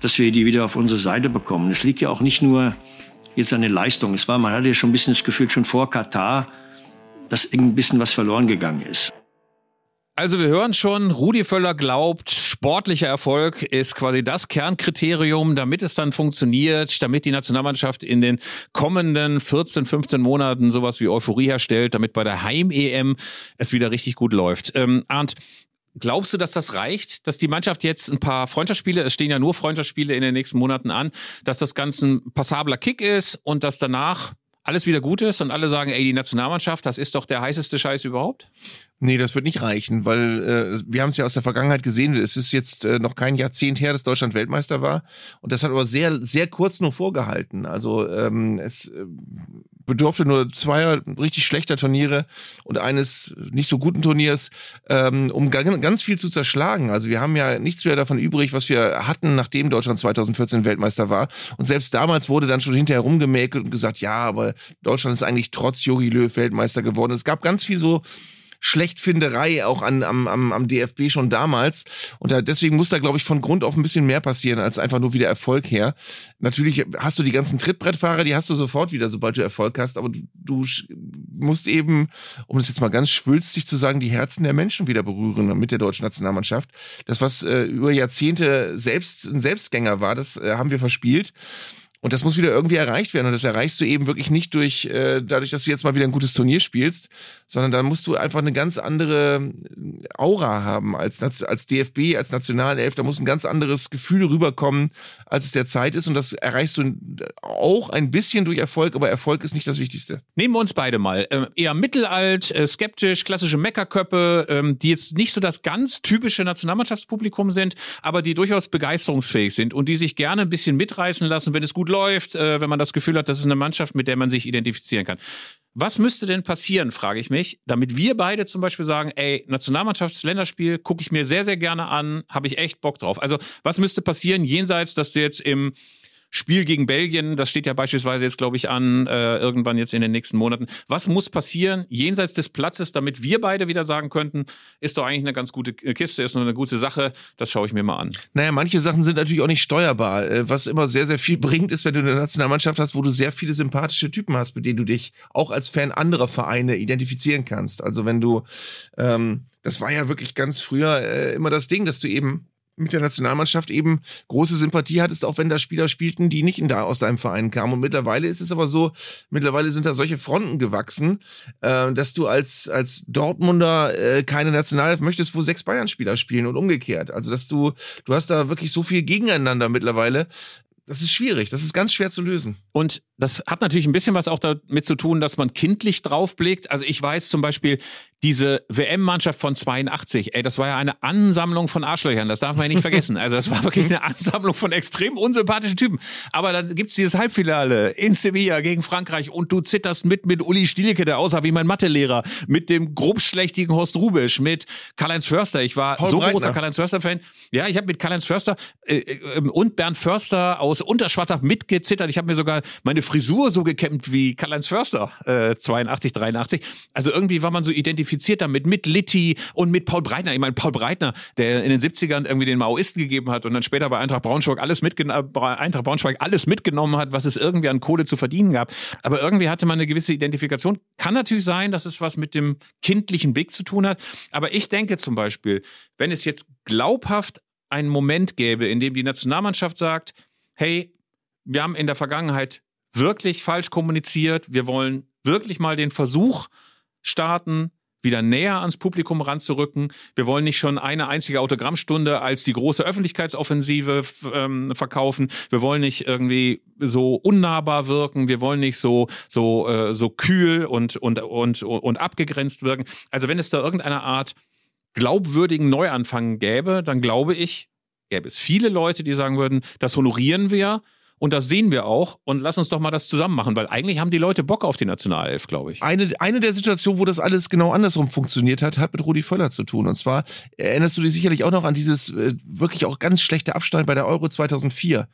dass wir die wieder auf unsere Seite bekommen. Es liegt ja auch nicht nur jetzt an den Leistungen. Es war, man hatte ja schon ein bisschen das Gefühl, schon vor Katar, dass ein bisschen was verloren gegangen ist. Also wir hören schon, Rudi Völler glaubt, sportlicher Erfolg ist quasi das Kernkriterium, damit es dann funktioniert, damit die Nationalmannschaft in den kommenden 14, 15 Monaten sowas wie Euphorie herstellt, damit bei der Heim-EM es wieder richtig gut läuft. Ähm, Arndt, Glaubst du, dass das reicht, dass die Mannschaft jetzt ein paar Freundschaftsspiele, es stehen ja nur Freundschaftsspiele in den nächsten Monaten an, dass das Ganze ein passabler Kick ist und dass danach alles wieder gut ist und alle sagen, ey, die Nationalmannschaft, das ist doch der heißeste Scheiß überhaupt? Nee, das wird nicht reichen, weil äh, wir haben es ja aus der Vergangenheit gesehen. Es ist jetzt äh, noch kein Jahrzehnt her, dass Deutschland Weltmeister war. Und das hat aber sehr, sehr kurz nur vorgehalten. Also ähm, es äh, bedurfte nur zweier richtig schlechter Turniere und eines nicht so guten Turniers, ähm, um ganz viel zu zerschlagen. Also wir haben ja nichts mehr davon übrig, was wir hatten, nachdem Deutschland 2014 Weltmeister war. Und selbst damals wurde dann schon hinterher rumgemäkelt und gesagt, ja, aber Deutschland ist eigentlich trotz Jogi Löw Weltmeister geworden. Es gab ganz viel so Schlechtfinderei auch an, am, am, am DFB schon damals. Und da, deswegen muss da, glaube ich, von Grund auf ein bisschen mehr passieren, als einfach nur wieder Erfolg her. Natürlich hast du die ganzen Trittbrettfahrer, die hast du sofort wieder, sobald du Erfolg hast, aber du, du musst eben, um das jetzt mal ganz schwülstig zu sagen, die Herzen der Menschen wieder berühren mit der deutschen Nationalmannschaft. Das, was äh, über Jahrzehnte selbst ein Selbstgänger war, das äh, haben wir verspielt. Und das muss wieder irgendwie erreicht werden. Und das erreichst du eben wirklich nicht durch, äh, dadurch, dass du jetzt mal wieder ein gutes Turnier spielst, sondern da musst du einfach eine ganz andere Aura haben als, als DFB, als Nationalelf. Da muss ein ganz anderes Gefühl rüberkommen, als es der Zeit ist. Und das erreichst du auch ein bisschen durch Erfolg, aber Erfolg ist nicht das Wichtigste. Nehmen wir uns beide mal. Ähm, eher mittelalt, äh, skeptisch, klassische Meckerköppe, ähm, die jetzt nicht so das ganz typische Nationalmannschaftspublikum sind, aber die durchaus begeisterungsfähig sind und die sich gerne ein bisschen mitreißen lassen, wenn es gut läuft, äh, wenn man das Gefühl hat, das ist eine Mannschaft, mit der man sich identifizieren kann. Was müsste denn passieren, frage ich mich, damit wir beide zum Beispiel sagen, ey, Nationalmannschaftsländerspiel gucke ich mir sehr, sehr gerne an, habe ich echt Bock drauf. Also was müsste passieren, jenseits, dass du jetzt im Spiel gegen Belgien, das steht ja beispielsweise jetzt, glaube ich, an, äh, irgendwann jetzt in den nächsten Monaten. Was muss passieren jenseits des Platzes, damit wir beide wieder sagen könnten, ist doch eigentlich eine ganz gute Kiste, ist nur eine gute Sache, das schaue ich mir mal an. Naja, manche Sachen sind natürlich auch nicht steuerbar. Äh, was immer sehr, sehr viel bringt, ist, wenn du eine Nationalmannschaft hast, wo du sehr viele sympathische Typen hast, mit denen du dich auch als Fan anderer Vereine identifizieren kannst. Also wenn du, ähm, das war ja wirklich ganz früher äh, immer das Ding, dass du eben mit der Nationalmannschaft eben große Sympathie hattest, auch wenn da Spieler spielten, die nicht in da aus deinem Verein kamen. Und mittlerweile ist es aber so, mittlerweile sind da solche Fronten gewachsen, äh, dass du als, als Dortmunder äh, keine Nationalelf möchtest, wo sechs Bayern-Spieler spielen und umgekehrt. Also, dass du, du hast da wirklich so viel gegeneinander mittlerweile, das ist schwierig, das ist ganz schwer zu lösen. Und das hat natürlich ein bisschen was auch damit zu tun, dass man kindlich draufblickt. Also ich weiß zum Beispiel, diese WM-Mannschaft von 82, ey, das war ja eine Ansammlung von Arschlöchern, das darf man ja nicht vergessen. Also das war wirklich eine Ansammlung von extrem unsympathischen Typen. Aber dann gibt's dieses Halbfinale in Sevilla gegen Frankreich und du zitterst mit mit Uli Stielicke, der aussah wie mein Mathelehrer, mit dem grobschlächtigen Horst Rubisch, mit Karl-Heinz Förster. Ich war Paul so Breitner. großer Karl-Heinz Förster-Fan. Ja, ich habe mit Karl-Heinz Förster äh, äh, und Bernd Förster aus Unterschwarzach mitgezittert. Ich habe mir sogar meine Frisur so gekämmt wie Karl-Heinz Förster, äh, 82, 83. Also irgendwie war man so identifiziert damit, mit Litti und mit Paul Breitner. Ich meine, Paul Breitner, der in den 70ern irgendwie den Maoisten gegeben hat und dann später bei Eintracht Braunschweig alles mitgenommen, äh, Eintracht Braunschweig alles mitgenommen hat, was es irgendwie an Kohle zu verdienen gab. Aber irgendwie hatte man eine gewisse Identifikation. Kann natürlich sein, dass es was mit dem kindlichen Weg zu tun hat. Aber ich denke zum Beispiel, wenn es jetzt glaubhaft einen Moment gäbe, in dem die Nationalmannschaft sagt, hey, wir haben in der Vergangenheit wirklich falsch kommuniziert. Wir wollen wirklich mal den Versuch starten, wieder näher ans Publikum ranzurücken. Wir wollen nicht schon eine einzige Autogrammstunde als die große Öffentlichkeitsoffensive ähm, verkaufen. Wir wollen nicht irgendwie so unnahbar wirken. Wir wollen nicht so so äh, so kühl und und und und abgegrenzt wirken. Also wenn es da irgendeine Art glaubwürdigen Neuanfang gäbe, dann glaube ich, gäbe es viele Leute, die sagen würden, das honorieren wir und das sehen wir auch. Und lass uns doch mal das zusammen machen, weil eigentlich haben die Leute Bock auf die Nationalelf, glaube ich. Eine, eine der Situationen, wo das alles genau andersrum funktioniert hat, hat mit Rudi Völler zu tun. Und zwar erinnerst du dich sicherlich auch noch an dieses äh, wirklich auch ganz schlechte Abschneiden bei der Euro 2004,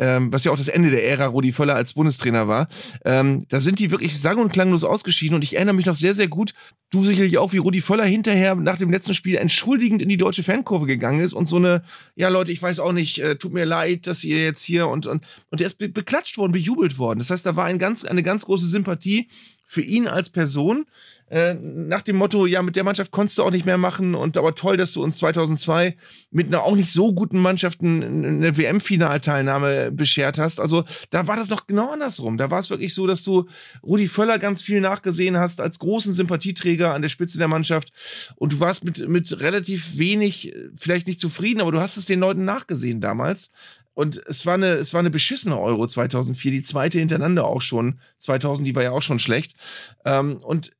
ähm, was ja auch das Ende der Ära Rudi Völler als Bundestrainer war. Ähm, da sind die wirklich sang- und klanglos ausgeschieden. Und ich erinnere mich noch sehr, sehr gut, du sicherlich auch, wie Rudi Völler hinterher nach dem letzten Spiel entschuldigend in die deutsche Fankurve gegangen ist und so eine, ja Leute, ich weiß auch nicht, äh, tut mir leid, dass ihr jetzt hier und, und und der ist be beklatscht worden, bejubelt worden. Das heißt, da war ein ganz, eine ganz große Sympathie für ihn als Person. Äh, nach dem Motto, ja, mit der Mannschaft konntest du auch nicht mehr machen und aber toll, dass du uns 2002 mit einer auch nicht so guten Mannschaft eine WM-Finalteilnahme beschert hast. Also da war das noch genau andersrum. Da war es wirklich so, dass du Rudi Völler ganz viel nachgesehen hast als großen Sympathieträger an der Spitze der Mannschaft und du warst mit, mit relativ wenig, vielleicht nicht zufrieden, aber du hast es den Leuten nachgesehen damals. Und es war eine, es war eine beschissene Euro 2004, die zweite hintereinander auch schon. 2000, die war ja auch schon schlecht. Ähm, und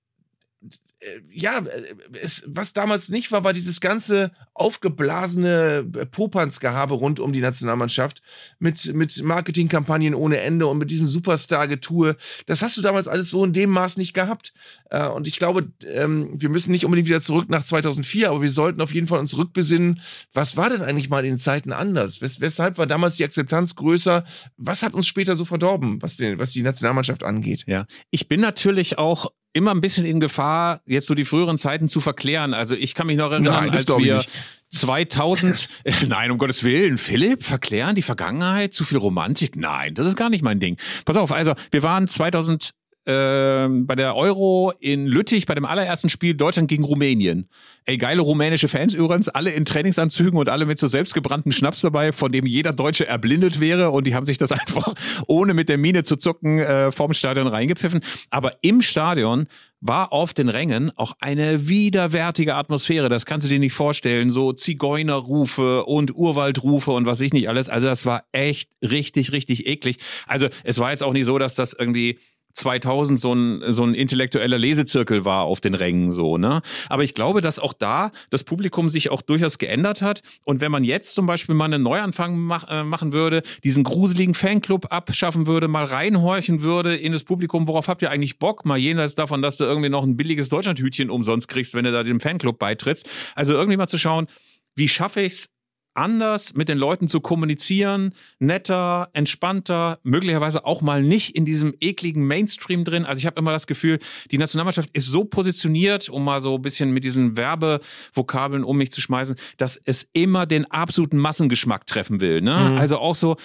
ja, äh, es, was damals nicht war, war dieses ganze aufgeblasene Popanzgehabe rund um die Nationalmannschaft mit, mit Marketingkampagnen ohne Ende und mit diesem Superstar-Getue. Das hast du damals alles so in dem Maß nicht gehabt. Äh, und ich glaube, ähm, wir müssen nicht unbedingt wieder zurück nach 2004, aber wir sollten auf jeden Fall uns rückbesinnen, was war denn eigentlich mal in den Zeiten anders? Wes weshalb war damals die Akzeptanz größer? Was hat uns später so verdorben, was, den, was die Nationalmannschaft angeht? Ja, ich bin natürlich auch immer ein bisschen in Gefahr, jetzt so die früheren Zeiten zu verklären. Also ich kann mich noch erinnern, Nein, als wir nicht. 2000, äh, nein, um Gottes Willen, Philipp, verklären die Vergangenheit, zu viel Romantik? Nein, das ist gar nicht mein Ding. Pass auf, also wir waren 2000 ähm, bei der Euro in Lüttich bei dem allerersten Spiel Deutschland gegen Rumänien. Ey, geile rumänische Fans übrigens, alle in Trainingsanzügen und alle mit so selbstgebrannten Schnaps dabei, von dem jeder Deutsche erblindet wäre und die haben sich das einfach ohne mit der Mine zu zucken äh, vorm Stadion reingepfiffen. Aber im Stadion war auf den Rängen auch eine widerwärtige Atmosphäre. Das kannst du dir nicht vorstellen. So Zigeunerrufe und Urwaldrufe und was ich nicht alles. Also das war echt richtig, richtig eklig. Also es war jetzt auch nicht so, dass das irgendwie 2000 so ein, so ein intellektueller Lesezirkel war auf den Rängen so, ne? Aber ich glaube, dass auch da das Publikum sich auch durchaus geändert hat. Und wenn man jetzt zum Beispiel mal einen Neuanfang mach, äh, machen würde, diesen gruseligen Fanclub abschaffen würde, mal reinhorchen würde in das Publikum, worauf habt ihr eigentlich Bock? Mal jenseits davon, dass du irgendwie noch ein billiges Deutschlandhütchen umsonst kriegst, wenn du da dem Fanclub beitrittst. Also irgendwie mal zu schauen, wie schaffe ich's anders mit den Leuten zu kommunizieren, netter, entspannter, möglicherweise auch mal nicht in diesem ekligen Mainstream drin. Also ich habe immer das Gefühl, die Nationalmannschaft ist so positioniert, um mal so ein bisschen mit diesen Werbevokabeln um mich zu schmeißen, dass es immer den absoluten Massengeschmack treffen will. Ne? Mhm. Also auch so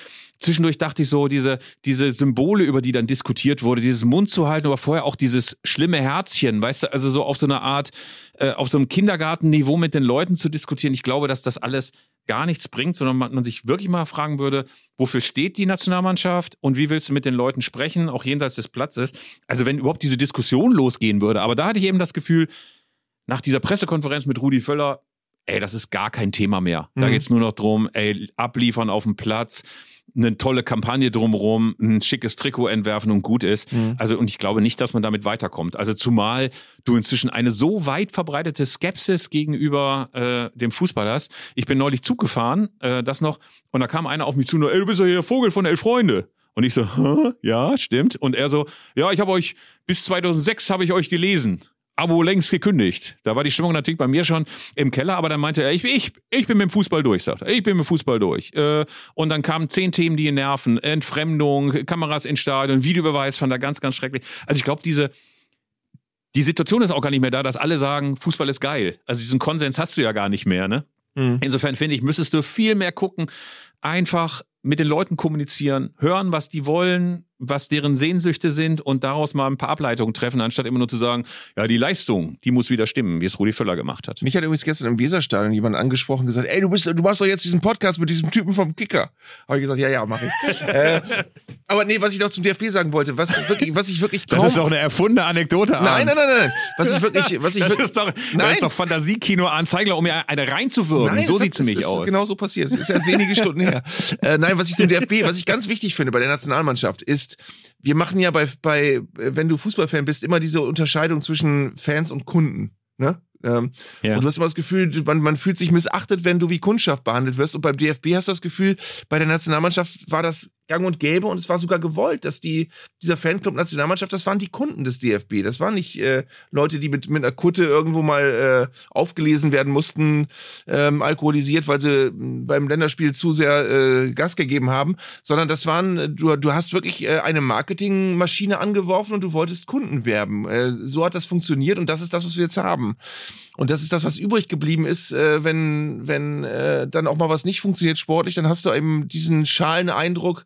zwischendurch dachte ich so, diese, diese Symbole, über die dann diskutiert wurde, dieses Mund zu halten, aber vorher auch dieses schlimme Herzchen, weißt du, also so auf so eine Art, äh, auf so einem Kindergartenniveau mit den Leuten zu diskutieren. Ich glaube, dass das alles gar nichts bringt, sondern man, man sich wirklich mal fragen würde, wofür steht die Nationalmannschaft und wie willst du mit den Leuten sprechen, auch jenseits des Platzes. Also wenn überhaupt diese Diskussion losgehen würde. Aber da hatte ich eben das Gefühl, nach dieser Pressekonferenz mit Rudi Völler, ey, das ist gar kein Thema mehr. Da Mhm. geht's nur noch drum, ey, abliefern auf dem Platz, eine tolle Kampagne drumherum, ein schickes Trikot entwerfen und gut ist. Mhm. Also, und ich glaube nicht, dass man damit weiterkommt. Also, zumal du inzwischen eine so weit verbreitete Skepsis gegenüber äh, dem Fußball hast. Ich bin neulich Zug gefahren, äh, das noch, und da kam einer auf mich zu, nur, ey, du bist ja hier Vogel von Elf Freunde. Und ich so, Hä? ja, stimmt. Und er so, ja, ich habe euch, bis 2006 habe ich euch gelesen. Abo längst gekündigt. Da war die Stimmung natürlich bei mir schon im Keller, aber dann meinte er, ich, ich, ich bin mit dem Fußball durch, sagt er. Ich bin mit dem Fußball durch. Äh, und dann kamen zehn Themen, die ihn nerven. Entfremdung, Kameras in Stadion, Videobeweis fand er ganz, ganz schrecklich. Also ich glaube, diese, die Situation ist auch gar nicht mehr da, dass alle sagen, Fußball ist geil. Also diesen Konsens hast du ja gar nicht mehr, ne? Mhm. Insofern finde ich, müsstest du viel mehr gucken, einfach mit den Leuten kommunizieren, hören, was die wollen, was deren Sehnsüchte sind und daraus mal ein paar Ableitungen treffen, anstatt immer nur zu sagen, ja, die Leistung, die muss wieder stimmen, wie es Rudi Völler gemacht hat. Mich hat übrigens gestern im Weserstadion jemand angesprochen und gesagt, ey, du bist, du machst doch jetzt diesen Podcast mit diesem Typen vom Kicker. Habe ich gesagt, ja, ja, mach ich. äh, aber nee, was ich noch zum DFB sagen wollte, was wirklich, was ich wirklich Das ist doch eine erfundene Anekdote. Nein, Arndt. nein, nein, nein. Was ich wirklich, was ich Das wirklich, ist doch, Nein. das ist doch Fantasiekino an Zeigler, um mir eine reinzuwirken. Nein, so sieht's hat- nämlich aus. Genau so passiert. Das ist ja wenige Stunden her. Äh, nein, was ich zum DFB, was ich ganz wichtig finde bei der Nationalmannschaft ist, wir machen ja bei, bei, wenn du Fußballfan bist, immer diese Unterscheidung zwischen Fans und Kunden. Ne? Ähm, Ja. Und du hast immer das Gefühl, man, man fühlt sich missachtet, wenn du wie Kundschaft behandelt wirst. Und beim DFB hast du das Gefühl, bei der Nationalmannschaft war das gang und gäbe und es war sogar gewollt, dass die, dieser Fanclub Nationalmannschaft, das waren die Kunden des DFB. Das waren nicht äh, Leute, die mit, mit einer Kutte irgendwo mal äh, aufgelesen werden mussten, ähm, alkoholisiert, weil sie mh, beim Länderspiel zu sehr äh, Gas gegeben haben, sondern das waren, äh, du, du hast wirklich äh, eine Marketingmaschine angeworfen und du wolltest Kunden werben. Äh, so hat das funktioniert und das ist das, was wir jetzt haben. Und das ist das, was übrig geblieben ist, äh, wenn, wenn äh, dann auch mal was nicht funktioniert sportlich, dann hast du eben diesen schalen Eindruck,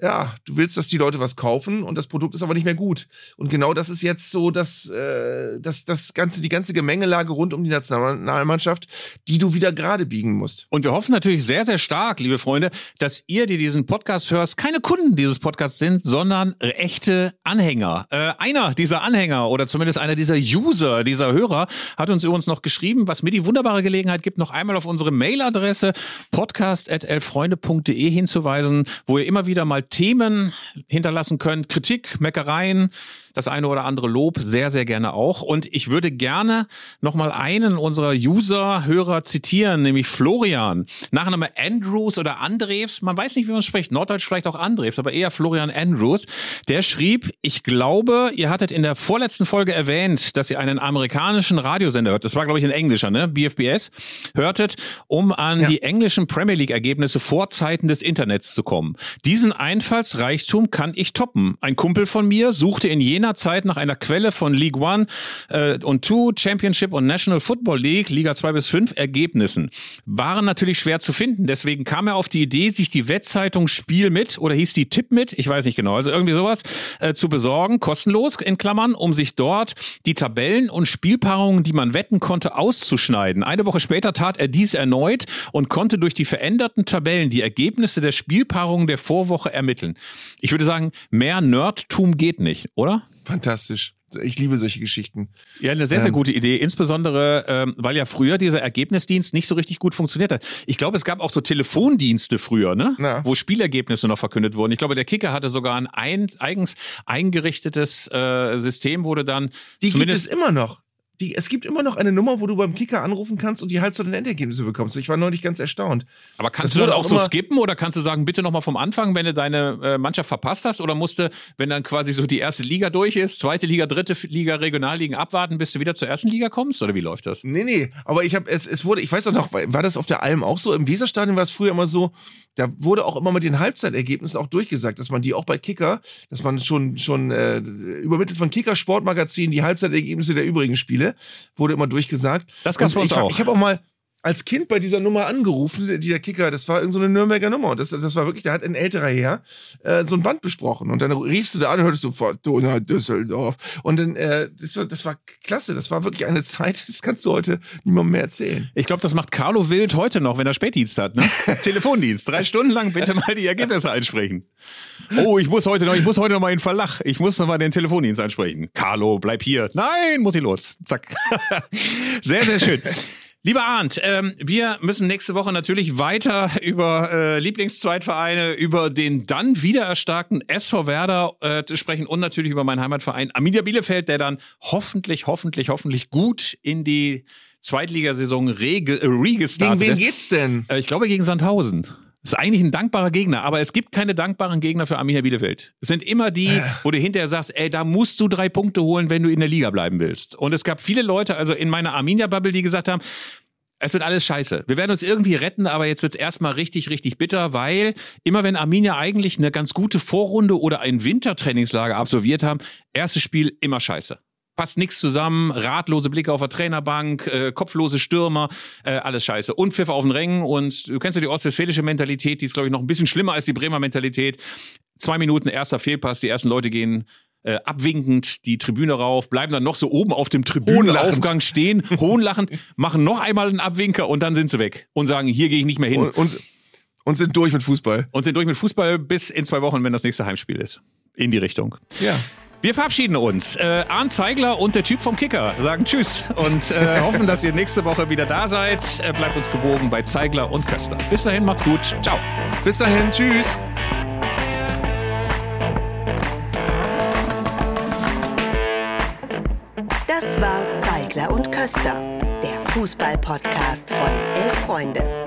ja, du willst, dass die Leute was kaufen und das Produkt ist aber nicht mehr gut. Und genau das ist jetzt so, dass, äh, dass das ganze, die ganze Gemengelage rund um die Nationalmannschaft, die du wieder gerade biegen musst. Und wir hoffen natürlich sehr, sehr stark, liebe Freunde, dass ihr, die diesen Podcast hörst, keine Kunden dieses Podcasts sind, sondern echte Anhänger. Äh, einer dieser Anhänger oder zumindest einer dieser User, dieser Hörer, hat uns übrigens noch geschrieben, was mir die wunderbare Gelegenheit gibt, noch einmal auf unsere Mailadresse podcast.elfreunde.de hinzuweisen, wo ihr immer wieder mal Themen hinterlassen könnt, Kritik, Meckereien, das eine oder andere Lob sehr, sehr gerne auch. Und ich würde gerne nochmal einen unserer User-Hörer zitieren, nämlich Florian. Nachname Andrews oder Andrews, man weiß nicht, wie man spricht. Norddeutsch vielleicht auch Andrews, aber eher Florian Andrews. Der schrieb, ich glaube, ihr hattet in der vorletzten Folge erwähnt, dass ihr einen amerikanischen Radiosender hört. Das war, glaube ich, ein englischer, ne? BFBS. Hörtet, um an die englischen Premier League-Ergebnisse vor Zeiten des Internets zu kommen. Diesen Einfallsreichtum kann ich toppen. Ein Kumpel von mir suchte in jener Zeit nach einer Quelle von League One äh, und Two, Championship und National Football League, Liga 2 bis 5 Ergebnissen. Waren natürlich schwer zu finden. Deswegen kam er auf die Idee, sich die Wettzeitung Spiel mit oder hieß die Tipp mit, ich weiß nicht genau, also irgendwie sowas, äh, zu besorgen, kostenlos in Klammern, um sich dort die Tabellen und Spielpaarungen, die man wetten konnte, auszuschneiden. Eine Woche später tat er dies erneut und konnte durch die veränderten Tabellen die Ergebnisse der Spielpaarungen der Vorwoche ermitteln. Ich würde sagen, mehr Nerdtum geht nicht, oder? Fantastisch. Ich liebe solche Geschichten. Ja, eine sehr, sehr Ähm. gute Idee. Insbesondere, ähm, weil ja früher dieser Ergebnisdienst nicht so richtig gut funktioniert hat. Ich glaube, es gab auch so Telefondienste früher, ne? Ja. Wo Spielergebnisse noch verkündet wurden. Ich glaube, der Kicker hatte sogar ein, eigens eingerichtetes äh, System, wurde dann Die gibt es immer noch. Die, es gibt immer noch eine Nummer, wo du beim Kicker anrufen kannst und die Halbzeit- und Endergebnisse bekommst. Ich war neulich ganz erstaunt. Aber kannst Das du dann auch so skippen oder kannst du sagen, bitte nochmal vom Anfang, wenn du deine äh, Mannschaft verpasst hast? Oder musste, wenn dann quasi so die erste Liga durch ist, zweite Liga, dritte Liga, Regionalligen abwarten, bis du wieder zur ersten Liga kommst? Oder wie läuft das? Nee, nee, aber ich habe es es wurde, ich weiß auch noch, war das auf der Alm auch so? Im Weserstadion war es früher immer so, da wurde auch immer mit den Halbzeitergebnissen auch durchgesagt, dass man die auch bei Kicker, dass man schon schon äh, übermittelt von Kicker Sportmagazin die Halbzeitergebnisse der übrigen Spiele wurde immer durchgesagt. Das Und bei uns ich, auch. Ich habe auch mal als Kind bei dieser Nummer angerufen, die der Kicker, das war irgendeine so eine Nürnberger Nummer und das, das war wirklich, da hat ein älterer Herr äh, so ein Band besprochen und dann riefst du da an und hörtest du Fortuna Düsseldorf und dann, äh, das, war, das war klasse, das war wirklich eine Zeit, das kannst du heute niemandem mehr erzählen. Ich glaube, das macht Carlo Wild heute noch, wenn er Spätdienst hat. Ne? Telefondienst. Drei Stunden lang bitte mal die Ergebnisse einsprechen. Oh, ich muss heute noch, ich muss heute noch mal in Verlach. Ich muss noch mal den Telefondienst einsprechen. Carlo, bleib hier. Nein, muss ich los. Zack. sehr, sehr schön. Lieber Arndt, ähm, wir müssen nächste Woche natürlich weiter über äh, Lieblingszweitvereine, über den dann wieder erstarkten SV Werder äh, sprechen und natürlich über meinen Heimatverein Arminia Bielefeld, der dann hoffentlich, hoffentlich, hoffentlich gut in die Zweitligasaison rege, äh, regestartet Gegen wen geht's denn? Äh, Ich glaube gegen Sandhausen. Ist eigentlich ein dankbarer Gegner, aber es gibt keine dankbaren Gegner für Arminia Bielefeld. Es sind immer die, wo du hinterher sagst, ey, da musst du drei Punkte holen, wenn du in der Liga bleiben willst. Und es gab viele Leute, also in meiner Arminia-Bubble, die gesagt haben, es wird alles scheiße. Wir werden uns irgendwie retten, aber jetzt wird's erstmal richtig, richtig bitter, weil immer wenn Arminia eigentlich eine ganz gute Vorrunde oder ein Wintertrainingslager absolviert haben, erstes Spiel immer scheiße. Passt nichts zusammen, ratlose Blicke auf der Trainerbank, äh, kopflose Stürmer, äh, alles scheiße. Und Pfiff auf den Rängen und du kennst ja die ostwestfälische Mentalität, die ist, glaube ich, noch ein bisschen schlimmer als die Bremer Mentalität. Zwei Minuten erster Fehlpass, die ersten Leute gehen äh, abwinkend die Tribüne rauf, bleiben dann noch so oben auf dem Tribünenaufgang stehen, hohnlachend, machen noch einmal einen Abwinker und dann sind sie weg und sagen, hier gehe ich nicht mehr hin. Und, und, und sind durch mit Fußball. Und sind durch mit Fußball bis in zwei Wochen, wenn das nächste Heimspiel ist. In die Richtung. Ja. Wir verabschieden uns. Äh, Arndt Zeigler und der Typ vom Kicker sagen Tschüss und äh, hoffen, dass ihr nächste Woche wieder da seid. Äh, bleibt uns gewogen bei Zeigler und Köster. Bis dahin, macht's gut. Ciao. Bis dahin, tschüss. Das war Zeigler und Köster, der Fußball-Podcast von Elf Freunde.